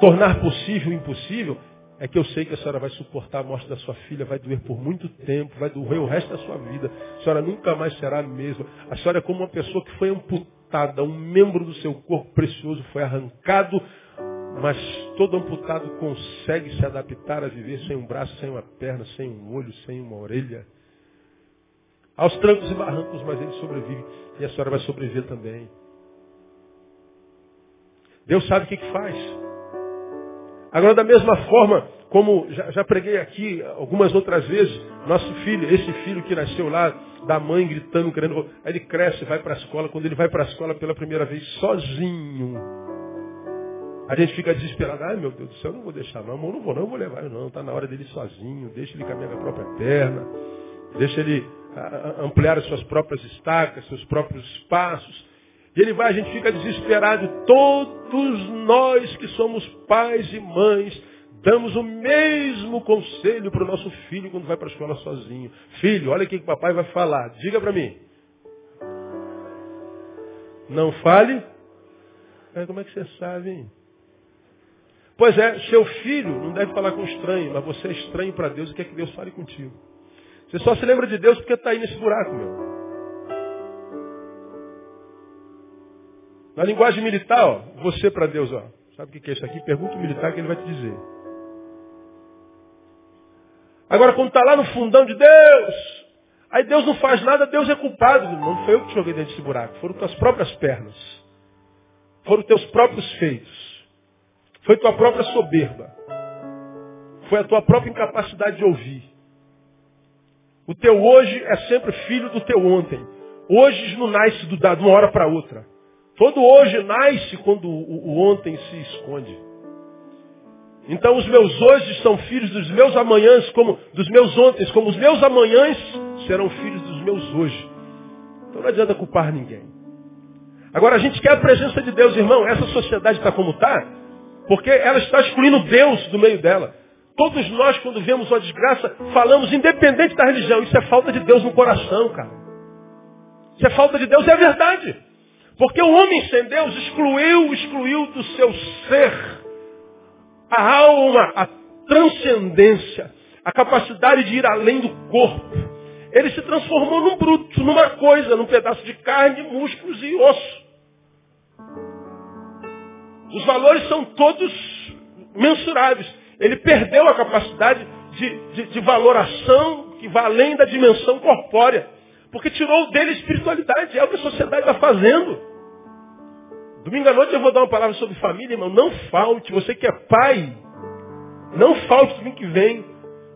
tornar possível o impossível, é que eu sei que a senhora vai suportar a morte da sua filha, vai doer por muito tempo, vai doer o resto da sua vida. A senhora nunca mais será a mesma. A senhora é como uma pessoa que foi amputada, um membro do seu corpo precioso foi arrancado, mas todo amputado consegue se adaptar a viver sem um braço, sem uma perna, sem um olho, sem uma orelha. Aos trancos e barrancos, mas ele sobrevive. E a senhora vai sobreviver também. Deus sabe o que, que faz. Agora, da mesma forma, como já, já, preguei aqui algumas outras vezes, nosso filho, esse filho que nasceu lá, da mãe gritando, querendo. Aí ele cresce, vai para a escola. Quando ele vai para a escola pela primeira vez, sozinho. A gente fica desesperado. Ai meu Deus do céu, não vou deixar não. Eu não vou não, vou levar não. Está na hora dele sozinho. Deixa ele caminhar com a própria perna. Deixa ele ampliar as suas próprias estacas, seus próprios passos. E ele vai, a gente fica desesperado. Todos nós que somos pais e mães, damos o mesmo conselho para o nosso filho quando vai para a escola sozinho. Filho, olha o que o papai vai falar. Diga para mim. Não fale. É, como é que você sabe, hein? Pois é, seu filho não deve falar com estranho, mas você é estranho para Deus e quer que Deus fale contigo. Você só se lembra de Deus porque está aí nesse buraco, meu. Na linguagem militar, ó, você para Deus, ó, sabe o que é isso aqui? Pergunta o militar que ele vai te dizer. Agora, quando está lá no fundão de Deus, aí Deus não faz nada, Deus é culpado. Não foi eu que te joguei dentro desse buraco, foram tuas próprias pernas. Foram teus próprios feitos. Foi tua própria soberba. Foi a tua própria incapacidade de ouvir. O teu hoje é sempre filho do teu ontem. Hoje não nasce de uma hora para outra. Todo hoje nasce quando o, ontem se esconde. Então os meus hoje são filhos dos meus amanhãs, como dos meus ontem, como os meus amanhãs serão filhos dos meus hoje. Então não adianta culpar ninguém. Agora a gente quer a presença de Deus, irmão. Essa sociedade está como está, porque ela está excluindo Deus do meio dela. Todos nós, quando vemos uma desgraça, falamos independente da religião. Isso é falta de Deus no coração, cara. Isso é falta de Deus, é verdade. Porque o homem sem Deus excluiu, excluiu do seu ser a alma, a transcendência, a capacidade de ir além do corpo. Ele se transformou num bruto, numa coisa, num pedaço de carne, músculos e osso. Os valores são todos mensuráveis. Ele perdeu a capacidade de, de, de valoração que vai além da dimensão corpórea. Porque tirou dele espiritualidade. É o que a sociedade está fazendo. Domingo à noite eu vou dar uma palavra sobre família, irmão. Não falte. Você que é pai, não falte domingo que vem.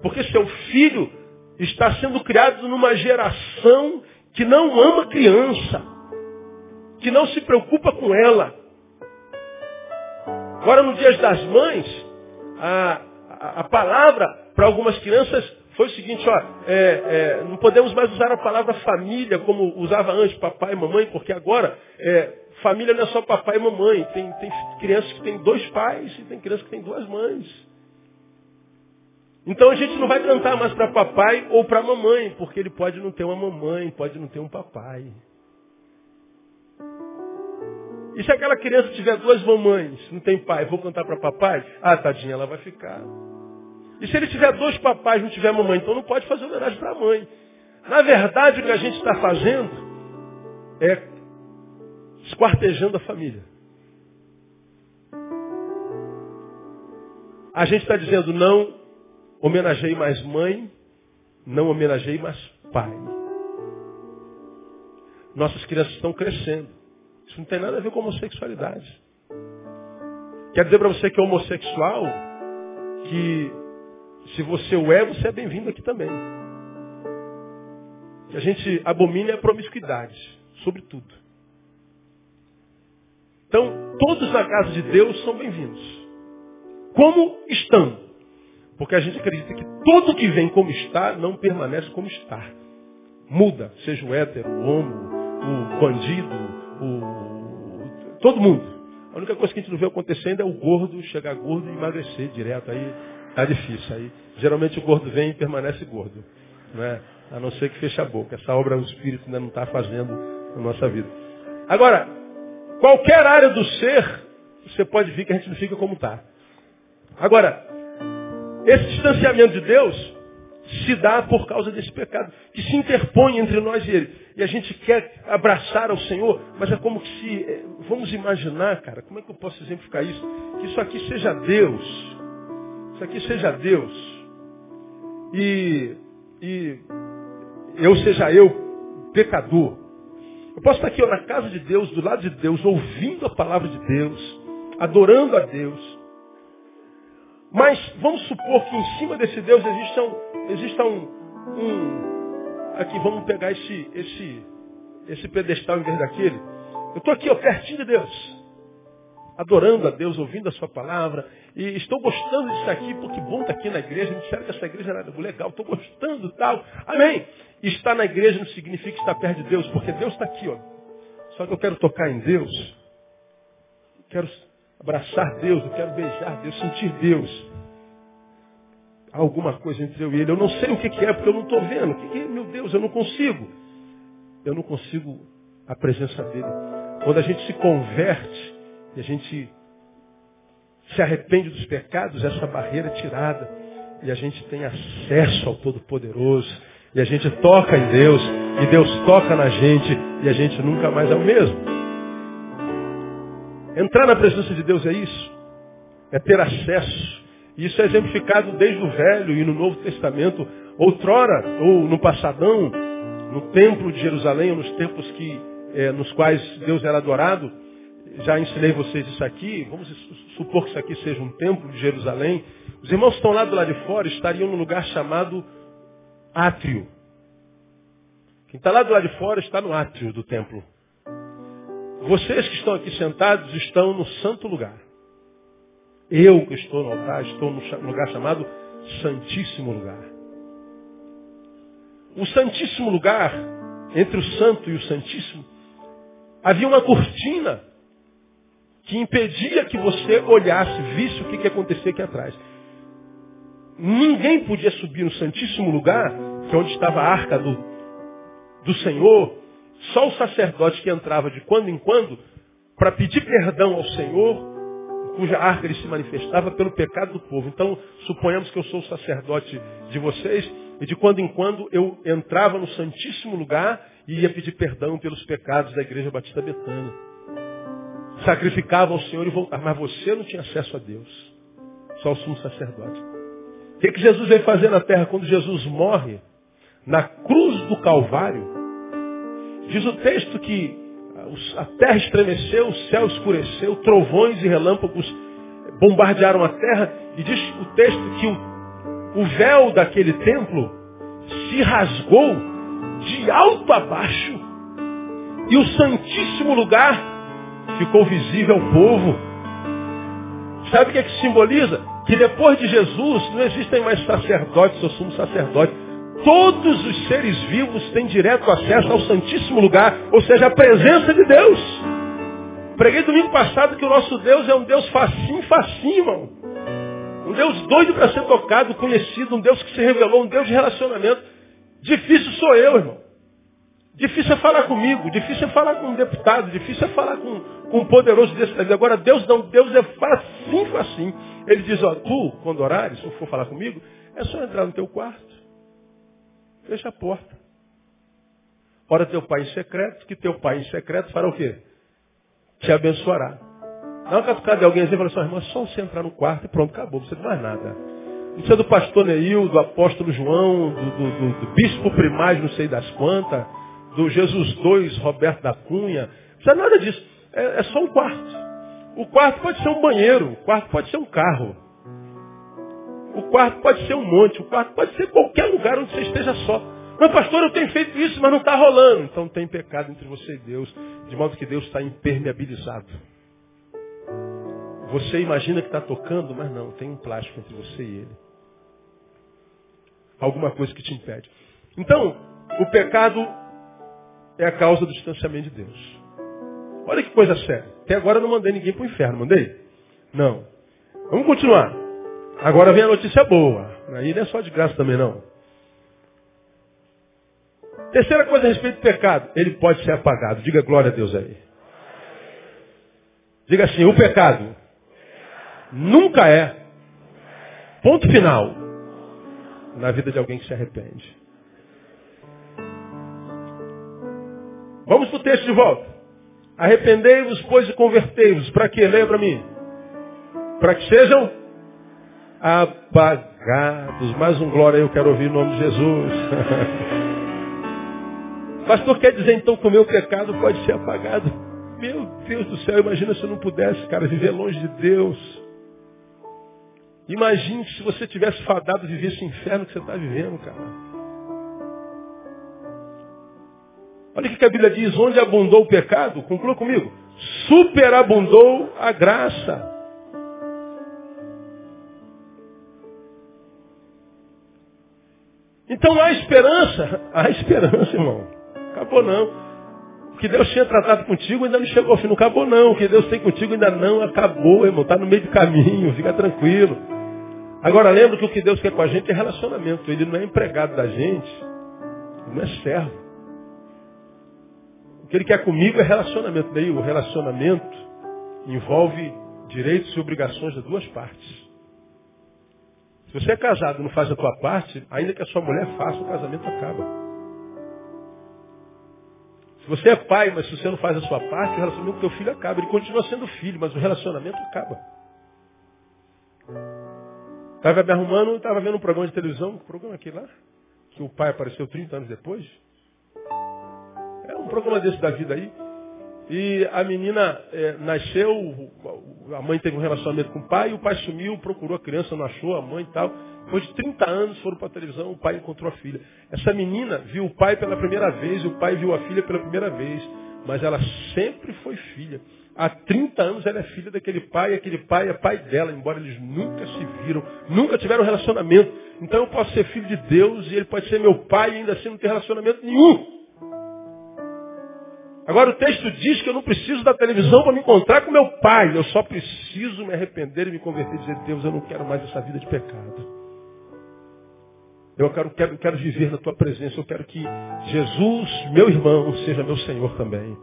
Porque seu filho está sendo criado numa geração que não ama criança. Que não se preocupa com ela. Agora, no Dia das Mães, a, a, a palavra para algumas crianças foi o seguinte, ó, é, é, não podemos mais usar a palavra família como usava antes, papai e mamãe, porque agora é, Família não é só papai e mamãe. Tem, tem crianças que têm dois pais e tem crianças que têm duas mães. Então a gente não vai cantar mais para papai ou para mamãe, porque ele pode não ter uma mamãe, pode não ter um papai. E se aquela criança tiver duas mamães, não tem pai, vou cantar para papai? Ah, tadinha, ela vai ficar. E se ele tiver dois papais, não tiver mamãe, então não pode fazer homenagem para a mãe. Na verdade, o que a gente está fazendo é esquartejando a família. A gente está dizendo não homenageei mais mãe, não homenageei mais pai. Nossas crianças estão crescendo. Isso não tem nada a ver com homossexualidade. Quer dizer para você que é homossexual, que se você o é, você é bem-vindo aqui também. que a gente abomina a promiscuidade, sobretudo. Então, todos na casa de Deus são bem-vindos. Como estão? Porque a gente acredita que tudo que vem como está não permanece como está. Muda, seja o hétero, o homo, o bandido, o... todo mundo. A única coisa que a gente não vê acontecendo é o gordo chegar gordo e emagrecer direto. Aí tá difícil. Aí geralmente o gordo vem e permanece gordo. Né? A não ser que feche a boca. Essa obra o Espírito ainda não está fazendo na nossa vida. Agora, qualquer área do ser, você pode ver que a gente não fica como está. Agora, esse distanciamento de Deus se dá por causa desse pecado, que se interpõe entre nós e Ele. E a gente quer abraçar ao Senhor, mas é como que se, eh, vamos imaginar, cara, como é que eu posso exemplificar isso? Que isso aqui seja Deus. Isso aqui seja Deus. E, e eu seja eu, pecador. Eu posso estar aqui ó, na casa de Deus, do lado de Deus, ouvindo a palavra de Deus, adorando a Deus. Mas vamos supor que em cima desse Deus exista um, exista um, um aqui vamos pegar esse, esse, esse pedestal em vez daquele. Eu estou aqui, ó, pertinho de Deus adorando a Deus, ouvindo a sua palavra. E estou gostando disso aqui, porque bom estar aqui na igreja. Me disseram que essa igreja era legal, estou gostando tal. Amém. Estar na igreja não significa estar perto de Deus, porque Deus está aqui, ó. Só que eu quero tocar em Deus. Quero abraçar Deus, eu quero beijar Deus, sentir Deus. Há alguma coisa entre eu e Ele. Eu não sei o que, é, porque eu não estou vendo. O que é, meu Deus? Eu não consigo. Eu não consigo a presença dele. Quando a gente se converte, e a gente se arrepende dos pecados, essa barreira é tirada. E a gente tem acesso ao Todo-Poderoso. E a gente toca em Deus. E Deus toca na gente. E a gente nunca mais é o mesmo. Entrar na presença de Deus é isso. É ter acesso. E isso é exemplificado desde o Velho e no Novo Testamento. Outrora, ou no passadão, no templo de Jerusalém, ou nos templos que, eh, nos quais Deus era adorado, já ensinei vocês isso aqui, vamos supor que isso aqui seja um templo de Jerusalém. Os irmãos que estão lá do lado de fora estariam num lugar chamado átrio. Quem está lá do lado de fora está no átrio do templo. Vocês que estão aqui sentados estão no santo lugar. Eu que estou no altar estou no lugar chamado Santíssimo Lugar. O Santíssimo Lugar, entre o Santo e o Santíssimo, havia uma cortina que impedia que você olhasse, visse o que, que ia acontecer aqui atrás. Ninguém podia subir no Santíssimo Lugar, que é onde estava a arca do, do Senhor, só o sacerdote que entrava de quando em quando para pedir perdão ao Senhor, cuja arca ele se manifestava pelo pecado do povo. Então, suponhamos que eu sou o sacerdote de vocês, e de quando em quando eu entrava no Santíssimo Lugar e ia pedir perdão pelos pecados da Igreja Batista Betânia sacrificava ao Senhor e voltava. Mas você não tinha acesso a Deus. Só o sumo sacerdote. O que, que Jesus veio fazer na terra quando Jesus morre? Na cruz do Calvário. Diz o texto que a terra estremeceu, o céu escureceu, trovões e relâmpagos bombardearam a terra. E diz o texto que o, o véu daquele templo se rasgou de alto a baixo. E o santíssimo lugar ficou visível ao povo. Sabe o que, é que simboliza? Que depois de Jesus não existem mais sacerdotes ou sumo sacerdote. Todos os seres vivos têm direto acesso ao Santíssimo Lugar, ou seja, a presença de Deus. Preguei domingo passado que o nosso Deus é um Deus facinho, facinho, irmão. Um Deus doido para ser tocado, conhecido, um Deus que se revelou, um Deus de relacionamento. Difícil sou eu, irmão. Difícil é falar comigo, difícil é falar com um deputado, difícil é falar com, com um poderoso desse país. Agora, Deus não, Deus é facinho, assim. Ele diz, ó, tu, quando orares, se for falar comigo, é só entrar no teu quarto. Fecha a porta. Ora teu pai em secreto, que teu pai em secreto fará o quê? Te abençoará. Dá uma catucada de alguém assim e fala assim, é só você entrar no quarto e pronto, acabou, não precisa de mais nada. Não precisa do pastor Neil, do apóstolo João, do, do, do, do bispo primário, não sei das quantas do Jesus 2, Roberto da Cunha. Não precisa nada disso. É, é só um quarto. O quarto pode ser um banheiro, o quarto pode ser um carro. O quarto pode ser um monte, o quarto pode ser qualquer lugar onde você esteja só. Mas pastor, eu tenho feito isso, mas não está rolando. Então tem pecado entre você e Deus, de modo que Deus está impermeabilizado. Você imagina que está tocando, mas não, tem um plástico entre você e ele. Alguma coisa que te impede. Então, o pecado é a causa do distanciamento de Deus. Olha que coisa séria. Até agora eu não mandei ninguém para o inferno, mandei? Não. Vamos continuar. Agora vem a notícia boa. Aí não é só de graça também não. Terceira coisa a respeito do pecado. Ele pode ser apagado. Diga glória a Deus aí. Diga assim, o pecado nunca é ponto final na vida de alguém que se arrepende. Vamos para o texto de volta. Arrependei-vos, pois, e convertei-vos. Para quê? Leia para mim. Para que sejam apagados. Mais um glória eu quero ouvir o nome de Jesus. Pastor, quer dizer então que o meu pecado pode ser apagado? Meu Deus do céu, imagina se eu não pudesse, cara, viver longe de Deus. Imagine se você tivesse fadado viver esse inferno que você está vivendo, cara. Olha o que a Bíblia diz, onde abundou o pecado, conclua comigo, superabundou a graça. Então há esperança, há esperança, irmão. Acabou não. O que Deus tinha tratado contigo ainda não chegou ao fim, não acabou não. O que Deus tem contigo ainda não acabou, irmão. Está no meio do caminho, fica tranquilo. Agora lembra que o que Deus quer com a gente é relacionamento. Ele não é empregado da gente, ele não é servo. O que ele quer comigo é relacionamento. Daí o relacionamento envolve direitos e obrigações das duas partes. Se você é casado e não faz a tua parte, ainda que a sua mulher faça, o casamento acaba. Se você é pai, mas se você não faz a sua parte, o relacionamento do teu filho acaba. Ele continua sendo filho, mas o relacionamento acaba. Estava me arrumando, estava vendo um programa de televisão, um programa aqui lá, que o pai apareceu 30 anos depois. Programa desse da vida aí. E a menina é, nasceu, a mãe teve um relacionamento com o pai, o pai sumiu, procurou a criança, não achou a mãe e tal. Depois de 30 anos foram para a televisão, o pai encontrou a filha. Essa menina viu o pai pela primeira vez, e o pai viu a filha pela primeira vez. Mas ela sempre foi filha. Há 30 anos ela é filha daquele pai, e aquele pai é pai dela, embora eles nunca se viram, nunca tiveram relacionamento. Então eu posso ser filho de Deus e ele pode ser meu pai e ainda assim não ter relacionamento nenhum. Agora o texto diz que eu não preciso da televisão para me encontrar com meu pai. Eu só preciso me arrepender e me converter e dizer, Deus, eu não quero mais essa vida de pecado. Eu quero, quero, quero viver na tua presença. Eu quero que Jesus, meu irmão, seja meu Senhor também.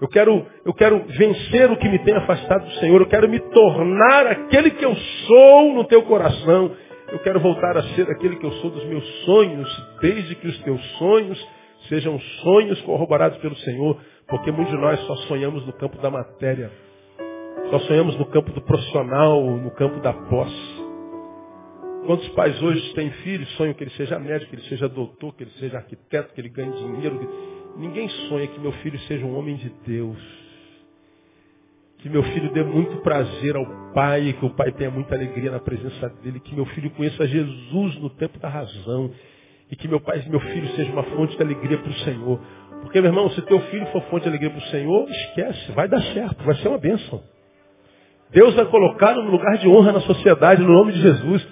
Eu quero, eu quero vencer o que me tem afastado do Senhor. Eu quero me tornar aquele que eu sou no teu coração. Eu quero voltar a ser aquele que eu sou dos meus sonhos, desde que os teus sonhos sejam sonhos corroborados pelo Senhor, porque muitos de nós só sonhamos no campo da matéria, só sonhamos no campo do profissional, no campo da posse. Quantos pais hoje têm filhos, sonham que ele seja médico, que ele seja doutor, que ele seja arquiteto, que ele ganhe dinheiro. Ninguém sonha que meu filho seja um homem de Deus. Que meu filho dê muito prazer ao Pai, que o Pai tenha muita alegria na presença dele, que meu filho conheça Jesus no tempo da razão, e que meu pai e meu filho seja uma fonte de alegria para o Senhor. Porque, meu irmão, se teu filho for fonte de alegria para o Senhor, esquece, vai dar certo, vai ser uma bênção. Deus vai colocá-lo no lugar de honra na sociedade, no nome de Jesus.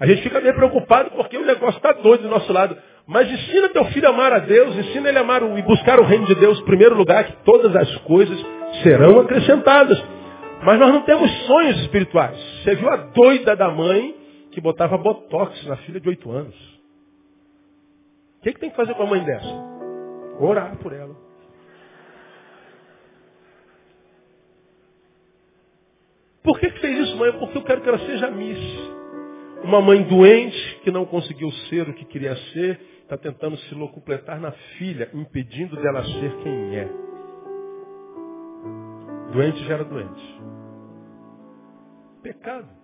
A gente fica meio preocupado porque o negócio está doido do nosso lado. Mas ensina teu filho a amar a Deus, ensina ele a amar e buscar o reino de Deus em primeiro lugar, que todas as coisas serão acrescentadas. Mas nós não temos sonhos espirituais. Você viu a doida da mãe que botava botox na filha de oito anos. O que, que tem que fazer com a mãe dessa? Orar por ela. Por que, que fez isso, mãe? Porque eu quero que ela seja miss. Uma mãe doente que não conseguiu ser o que queria ser, está tentando se locupletar na filha, impedindo dela ser quem é. Doente gera doente. Pecado.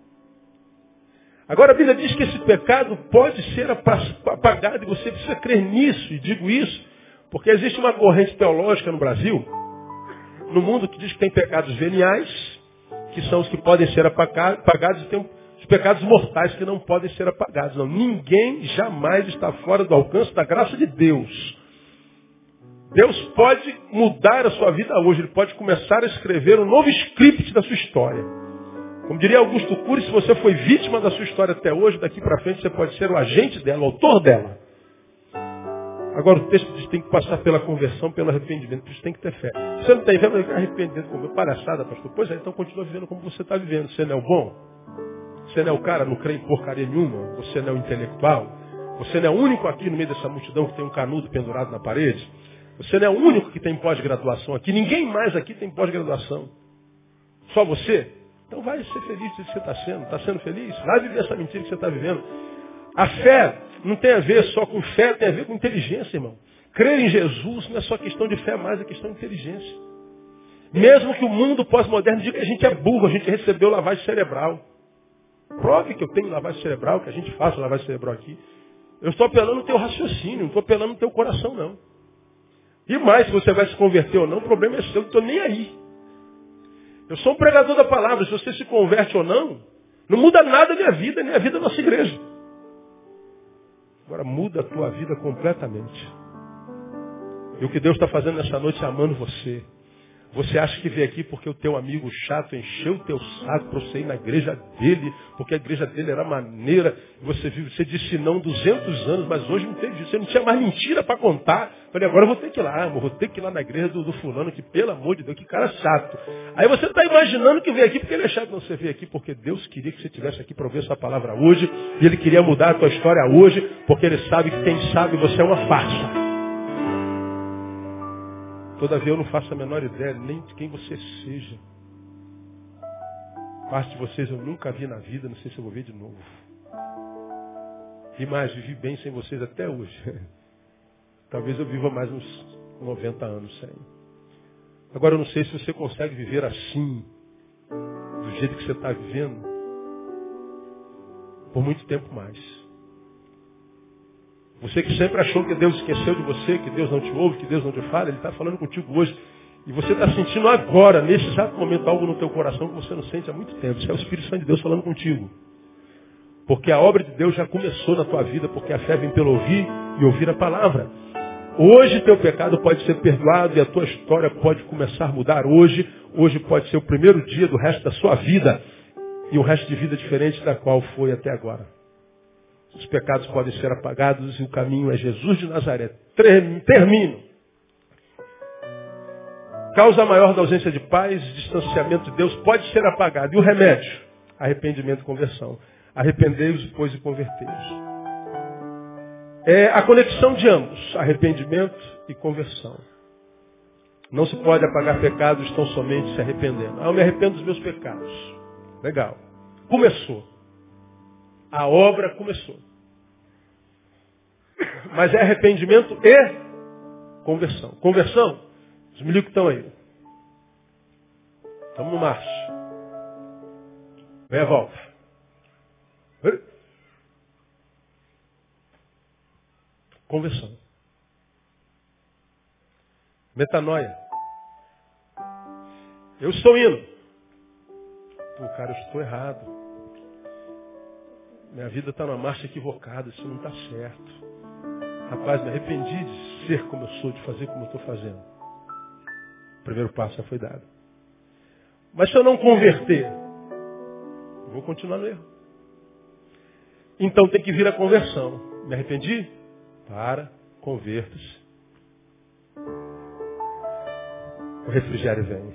Agora a Bíblia diz que esse pecado pode ser apagado e você precisa crer nisso. E digo isso porque existe uma corrente teológica no Brasil, no mundo, que diz que tem pecados veniais, que são os que podem ser apagados, e tem Os pecados mortais que não podem ser apagados. Não, ninguém jamais está fora do alcance da graça de Deus. Deus pode mudar a sua vida hoje, Ele pode começar a escrever um novo script da sua história. Como diria Augusto Cury, se você foi vítima da sua história até hoje, daqui para frente você pode ser o agente dela, o autor dela. Agora o texto diz que tem que passar pela conversão, pelo arrependimento. Por isso tem que ter fé. Você não tem fé, mas arrependimento como palhaçada, pastor. Pois é, então continua vivendo como você está vivendo. Você não é o bom? Você não é o cara, não crê em porcaria nenhuma? Você não é o intelectual? Você não é o único aqui no meio dessa multidão que tem um canudo pendurado na parede? Você não é o único que tem pós-graduação aqui. Ninguém mais aqui tem pós-graduação. Só você? Então vai ser feliz do que você está sendo. Está sendo feliz? Vai viver essa mentira que você está vivendo. A fé não tem a ver só com fé, tem a ver com inteligência, irmão. Crer em Jesus não é só questão de fé, mais é questão de inteligência. Mesmo que o mundo pós-moderno diga que a gente é burro, a gente recebeu lavagem cerebral. Prove que eu tenho lavagem cerebral, que a gente faça lavagem cerebral aqui. Eu estou apelando no teu raciocínio, não estou apelando no teu coração, não. E mais, se você vai se converter ou não, o problema é seu, eu não estou nem aí. Eu sou um pregador da palavra, se você se converte ou não, não muda nada a minha vida, nem a vida da nossa igreja. Agora muda a tua vida completamente. E o que Deus está fazendo nessa noite é amando você. Você acha que veio aqui porque o teu amigo chato encheu o teu saco para você ir na igreja dele, porque a igreja dele era maneira, você vive, você disse não 200 anos, mas hoje não teve você não tinha mais mentira para contar. Falei, agora eu vou ter que ir lá, vou ter que ir lá na igreja do, do fulano, que pelo amor de Deus, que cara chato. Aí você está imaginando que veio aqui porque ele é chato, não, você veio aqui porque Deus queria que você estivesse aqui para ouvir essa palavra hoje, e ele queria mudar a tua história hoje, porque ele sabe que quem sabe você é uma farsa. Todavia eu não faço a menor ideia nem de quem você seja. Parte de vocês eu nunca vi na vida, não sei se eu vou ver de novo. E mais, vivi bem sem vocês até hoje. Talvez eu viva mais uns 90 anos sem. Agora eu não sei se você consegue viver assim, do jeito que você está vivendo, por muito tempo mais. Você que sempre achou que Deus esqueceu de você, que Deus não te ouve, que Deus não te fala, Ele está falando contigo hoje. E você está sentindo agora, nesse exato momento, algo no teu coração que você não sente há muito tempo. Isso é o Espírito Santo de Deus falando contigo. Porque a obra de Deus já começou na tua vida, porque a fé vem pelo ouvir e ouvir a palavra. Hoje teu pecado pode ser perdoado e a tua história pode começar a mudar hoje. Hoje pode ser o primeiro dia do resto da sua vida. E o resto de vida diferente da qual foi até agora. Os pecados podem ser apagados e o caminho é Jesus de Nazaré. Termino. Causa maior da ausência de paz, distanciamento de Deus, pode ser apagado. E o remédio? Arrependimento e conversão. Arrependei-vos, pois, e convertei-vos. É a conexão de ambos, arrependimento e conversão. Não se pode apagar pecados tão somente se arrependendo. Ah, eu me arrependo dos meus pecados. Legal. Começou. A obra começou. Mas é arrependimento e conversão. Conversão, os milicos estão aí. Estamos no março. Vem a volta. Conversão. Metanoia. Eu estou indo. Pô, cara, eu estou errado. Minha vida está numa marcha equivocada, isso não está certo. Rapaz, me arrependi de ser como eu sou, de fazer como eu estou fazendo. O primeiro passo já foi dado. Mas se eu não converter, vou continuar no erro. Então tem que vir a conversão. Me arrependi? Para, converta-se. O refrigério vem.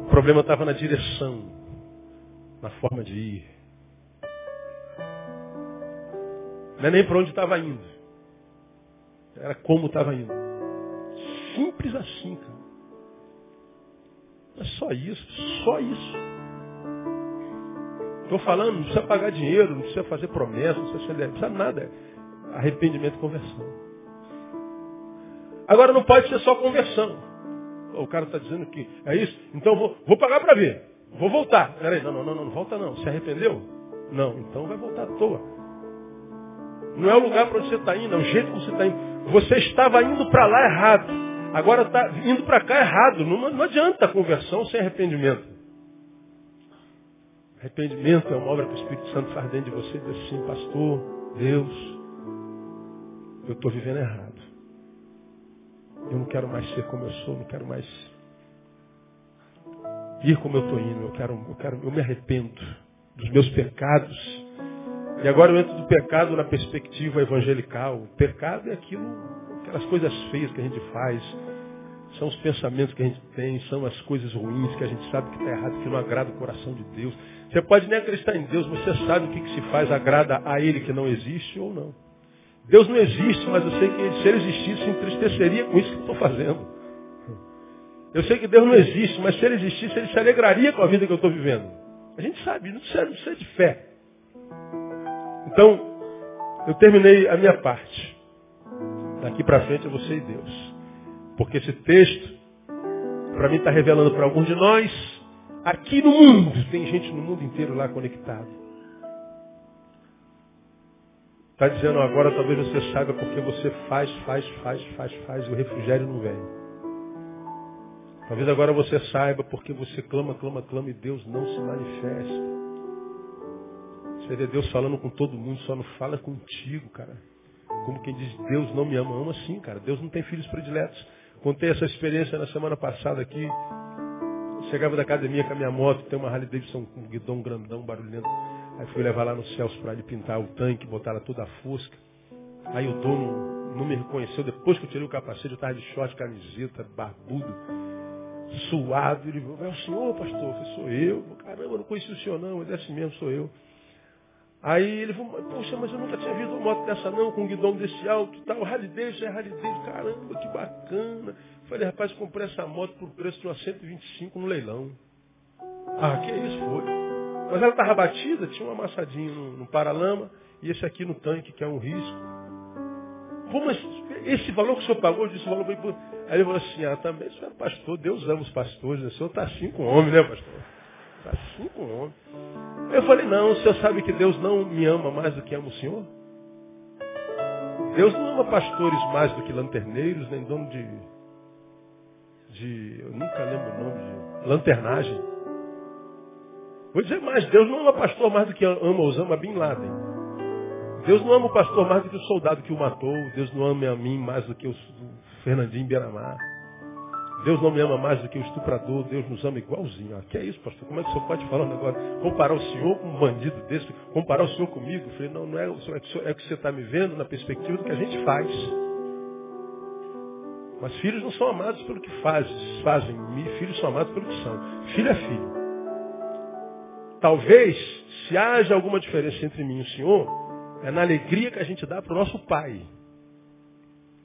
O problema estava na direção na forma de ir. Não é nem para onde estava indo. Era como estava indo. Simples assim, cara. É só isso, só isso. Estou falando, não precisa pagar dinheiro, não precisa fazer promessa, não precisa, não precisa nada. Arrependimento e conversão. Agora não pode ser só conversão. O cara está dizendo que é isso, então vou, vou pagar para ver. Vou voltar. Peraí, não, não, não, não, volta não. Se arrependeu? Não, então vai voltar à toa. Não é o lugar para onde você está indo, é o jeito que você está indo. Você estava indo para lá errado. Agora está indo para cá errado. Não, não adianta a conversão sem arrependimento. Arrependimento é uma obra que o Espírito Santo faz dentro de você e diz assim, pastor, Deus, eu estou vivendo errado. Eu não quero mais ser como eu sou, não quero mais ir como eu estou indo. Eu quero, eu quero, eu me arrependo dos meus pecados. E agora eu entro do pecado na perspectiva evangelical. O pecado é aquilo, aquelas coisas feias que a gente faz, são os pensamentos que a gente tem, são as coisas ruins que a gente sabe que está errado, que não agrada o coração de Deus. Você pode nem acreditar em Deus, mas você sabe o que, que se faz, agrada a Ele que não existe ou não. Deus não existe, mas eu sei que se Ele existisse, se entristeceria com isso que estou fazendo. Eu sei que Deus não existe, mas se Ele existisse, Ele se alegraria com a vida que eu estou vivendo. A gente sabe, não precisa, não precisa de fé. Então, eu terminei a minha parte. Daqui para frente é você e Deus. Porque esse texto, para mim, está revelando para alguns de nós, aqui no mundo, tem gente no mundo inteiro lá conectado. Está dizendo agora, talvez você saiba porque você faz, faz, faz, faz, faz e o refrigério não vem. Talvez agora você saiba porque você clama, clama, clama e Deus não se manifesta. Você vê Deus falando com todo mundo, só não fala contigo, cara. Como quem diz, Deus não me ama. Ama sim, cara. Deus não tem filhos prediletos. Contei essa experiência na semana passada aqui. Chegava da academia com a minha moto, tem uma Harley Davidson com um guidão grandão, barulhento. Aí fui levar lá no Celso para ele pintar o tanque, botar ela toda a fusca. Aí o dono não me reconheceu. Depois que eu tirei o capacete, eu estava de short, camiseta, barbudo, suado. Ele falou, é o senhor, pastor? Sou eu. Caramba, não conheci o senhor não, é assim mesmo, sou eu. Aí ele falou, poxa, mas eu nunca tinha visto uma moto dessa não, com um guidão desse alto tal. Davidson é Davidson, caramba, que bacana. Falei, rapaz, comprei essa moto por preço de uma 125 no leilão. Ah, que isso, foi. Mas ela estava batida, tinha um amassadinho no, no paralama e esse aqui no tanque, que é um risco. Pô, mas esse valor que o senhor pagou, eu disse o valor bem... Aí ele falou assim, ah, também o senhor é pastor, Deus ama os pastores, né? o senhor está assim com homem, né, pastor? Está assim com homem. Eu falei, não, o senhor sabe que Deus não me ama mais do que ama o senhor? Deus não ama pastores mais do que lanterneiros, nem dono de. de eu nunca lembro o nome de. lanternagem. Vou dizer mais, Deus não ama pastor mais do que ama Osama Bin Laden. Deus não ama o pastor mais do que o soldado que o matou. Deus não ama a mim mais do que o Fernandinho Beiramar. Deus não me ama mais do que o estuprador, Deus nos ama igualzinho. Ah, que é isso, pastor? Como é que o senhor pode falar um negócio? Comparar o senhor com um bandido desse, comparar o senhor comigo? Eu falei, não, não é, é, é que você está me vendo na perspectiva do que a gente faz. Mas filhos não são amados pelo que fazem, fazem. Filhos são amados pelo que são. Filho é filho. Talvez, se haja alguma diferença entre mim e o senhor, é na alegria que a gente dá para o nosso pai.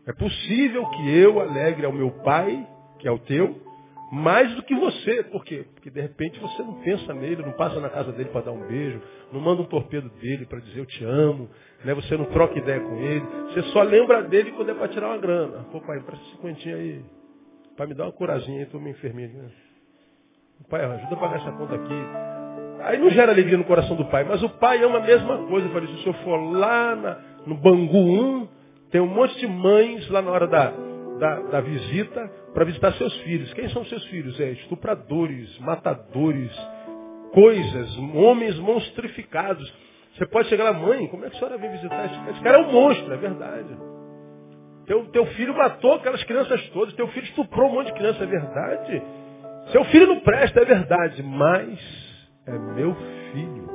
É possível que eu alegre ao meu pai que é o teu, mais do que você. Por quê? Porque de repente você não pensa nele, não passa na casa dele para dar um beijo, não manda um torpedo dele para dizer eu te amo, né? você não troca ideia com ele, você só lembra dele quando é para tirar uma grana. Pô pai, presta cinquentinha aí, para me dar uma curazinha aí, estou me enferminho. Né? Pai, ajuda a pagar essa conta aqui. Aí não gera alegria no coração do pai, mas o pai ama a mesma coisa. Eu falei, se eu for lá na, no Bangu 1, tem um monte de mães lá na hora da, da, da visita para visitar seus filhos. Quem são seus filhos? É estupradores, matadores, coisas, homens monstrificados. Você pode chegar lá, mãe, como é que a senhora vem visitar esse cara? Esse cara é um monstro, é verdade. Teu, teu filho matou aquelas crianças todas, teu filho estuprou um monte de criança, é verdade. Seu filho não presta, é verdade, mas é meu filho.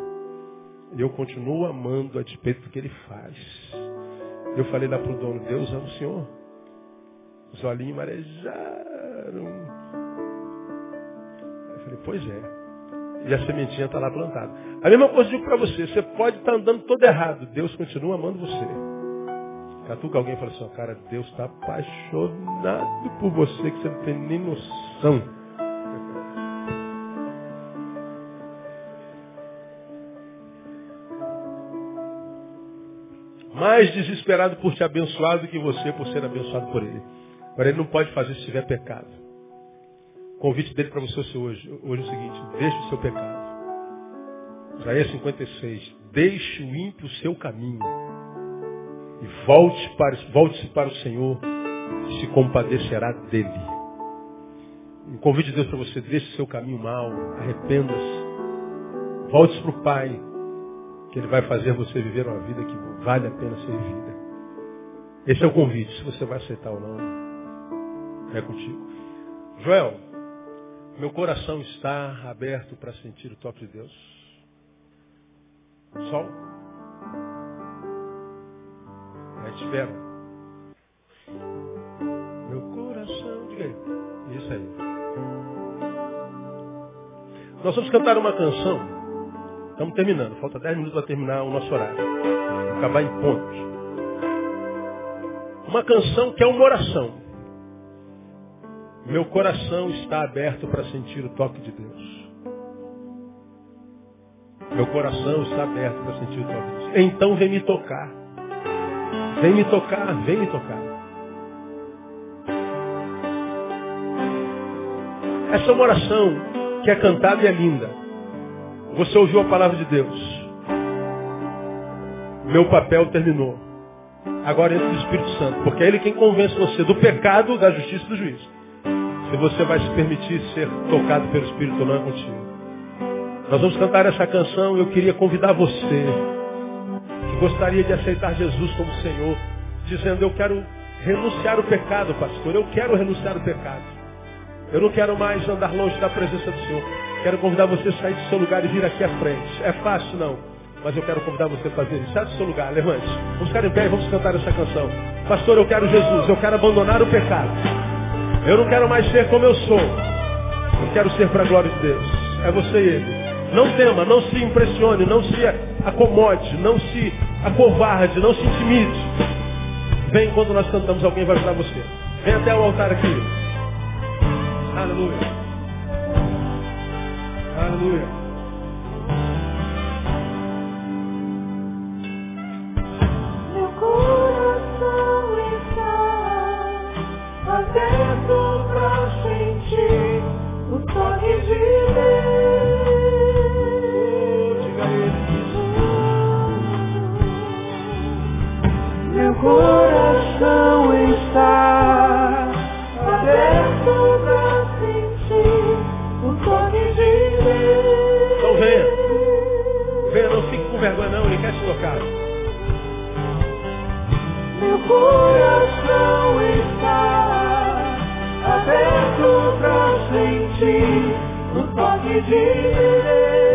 E eu continuo amando a despeito do que ele faz. Eu falei lá para o dono, Deus ama o Senhor. Os olhinhos marejaram. Eu falei, pois é. E a sementinha está lá plantada. A mesma coisa eu digo para você, você pode estar tá andando todo errado, Deus continua amando você. Catuca alguém e fala assim, cara, Deus está apaixonado por você que você não tem nem noção. Mais desesperado por te abençoar do que você por ser abençoado por Ele. Agora ele não pode fazer se tiver pecado. O convite dele para você hoje, hoje é o seguinte, deixe o seu pecado. Isaías 56, deixe o ímpio o seu caminho e volte para, volte-se para o Senhor se compadecerá dele. O convite de Deus para você, deixe o seu caminho mal, arrependa-se, Volte para o Pai, que Ele vai fazer você viver uma vida que vale a pena ser vivida. Esse é o convite, se você vai aceitar ou não. É contigo. Joel, meu coração está aberto para sentir o toque de Deus. Sol. Aí espera. Meu coração, diga aí. Isso aí. Nós vamos cantar uma canção Estamos terminando. Falta 10 minutos para terminar o nosso horário. Vou acabar em pontos. Uma canção que é uma oração. Meu coração está aberto para sentir o toque de Deus. Meu coração está aberto para sentir o toque de Deus. Então vem me tocar. Vem me tocar, vem me tocar. Essa é uma oração que é cantada e é linda. Você ouviu a palavra de Deus. Meu papel terminou. Agora entra o Espírito Santo, porque é Ele quem convence você do pecado, da justiça e do juízo. Se você vai se permitir ser tocado pelo Espírito não é contigo. Nós vamos cantar essa canção e eu queria convidar você que gostaria de aceitar Jesus como Senhor, dizendo eu quero renunciar o pecado, pastor. Eu quero renunciar o pecado. Eu não quero mais andar longe da presença do Senhor. Quero convidar você a sair do seu lugar e vir aqui à frente. É fácil não, mas eu quero convidar você a fazer isso. Sai do seu lugar, levante. Vamos ficar em pé e vamos cantar essa canção. Pastor, eu quero Jesus, eu quero abandonar o pecado. Eu não quero mais ser como eu sou. Eu quero ser para a glória de Deus. É você e ele. Não tema, não se impressione, não se acomode, não se acovarde, não se intimide. Vem quando nós cantamos, alguém vai ajudar você. Vem até o altar aqui. Aleluia. Aleluia. Meu coração está aberto para sentir o toque de Deus. Meu toque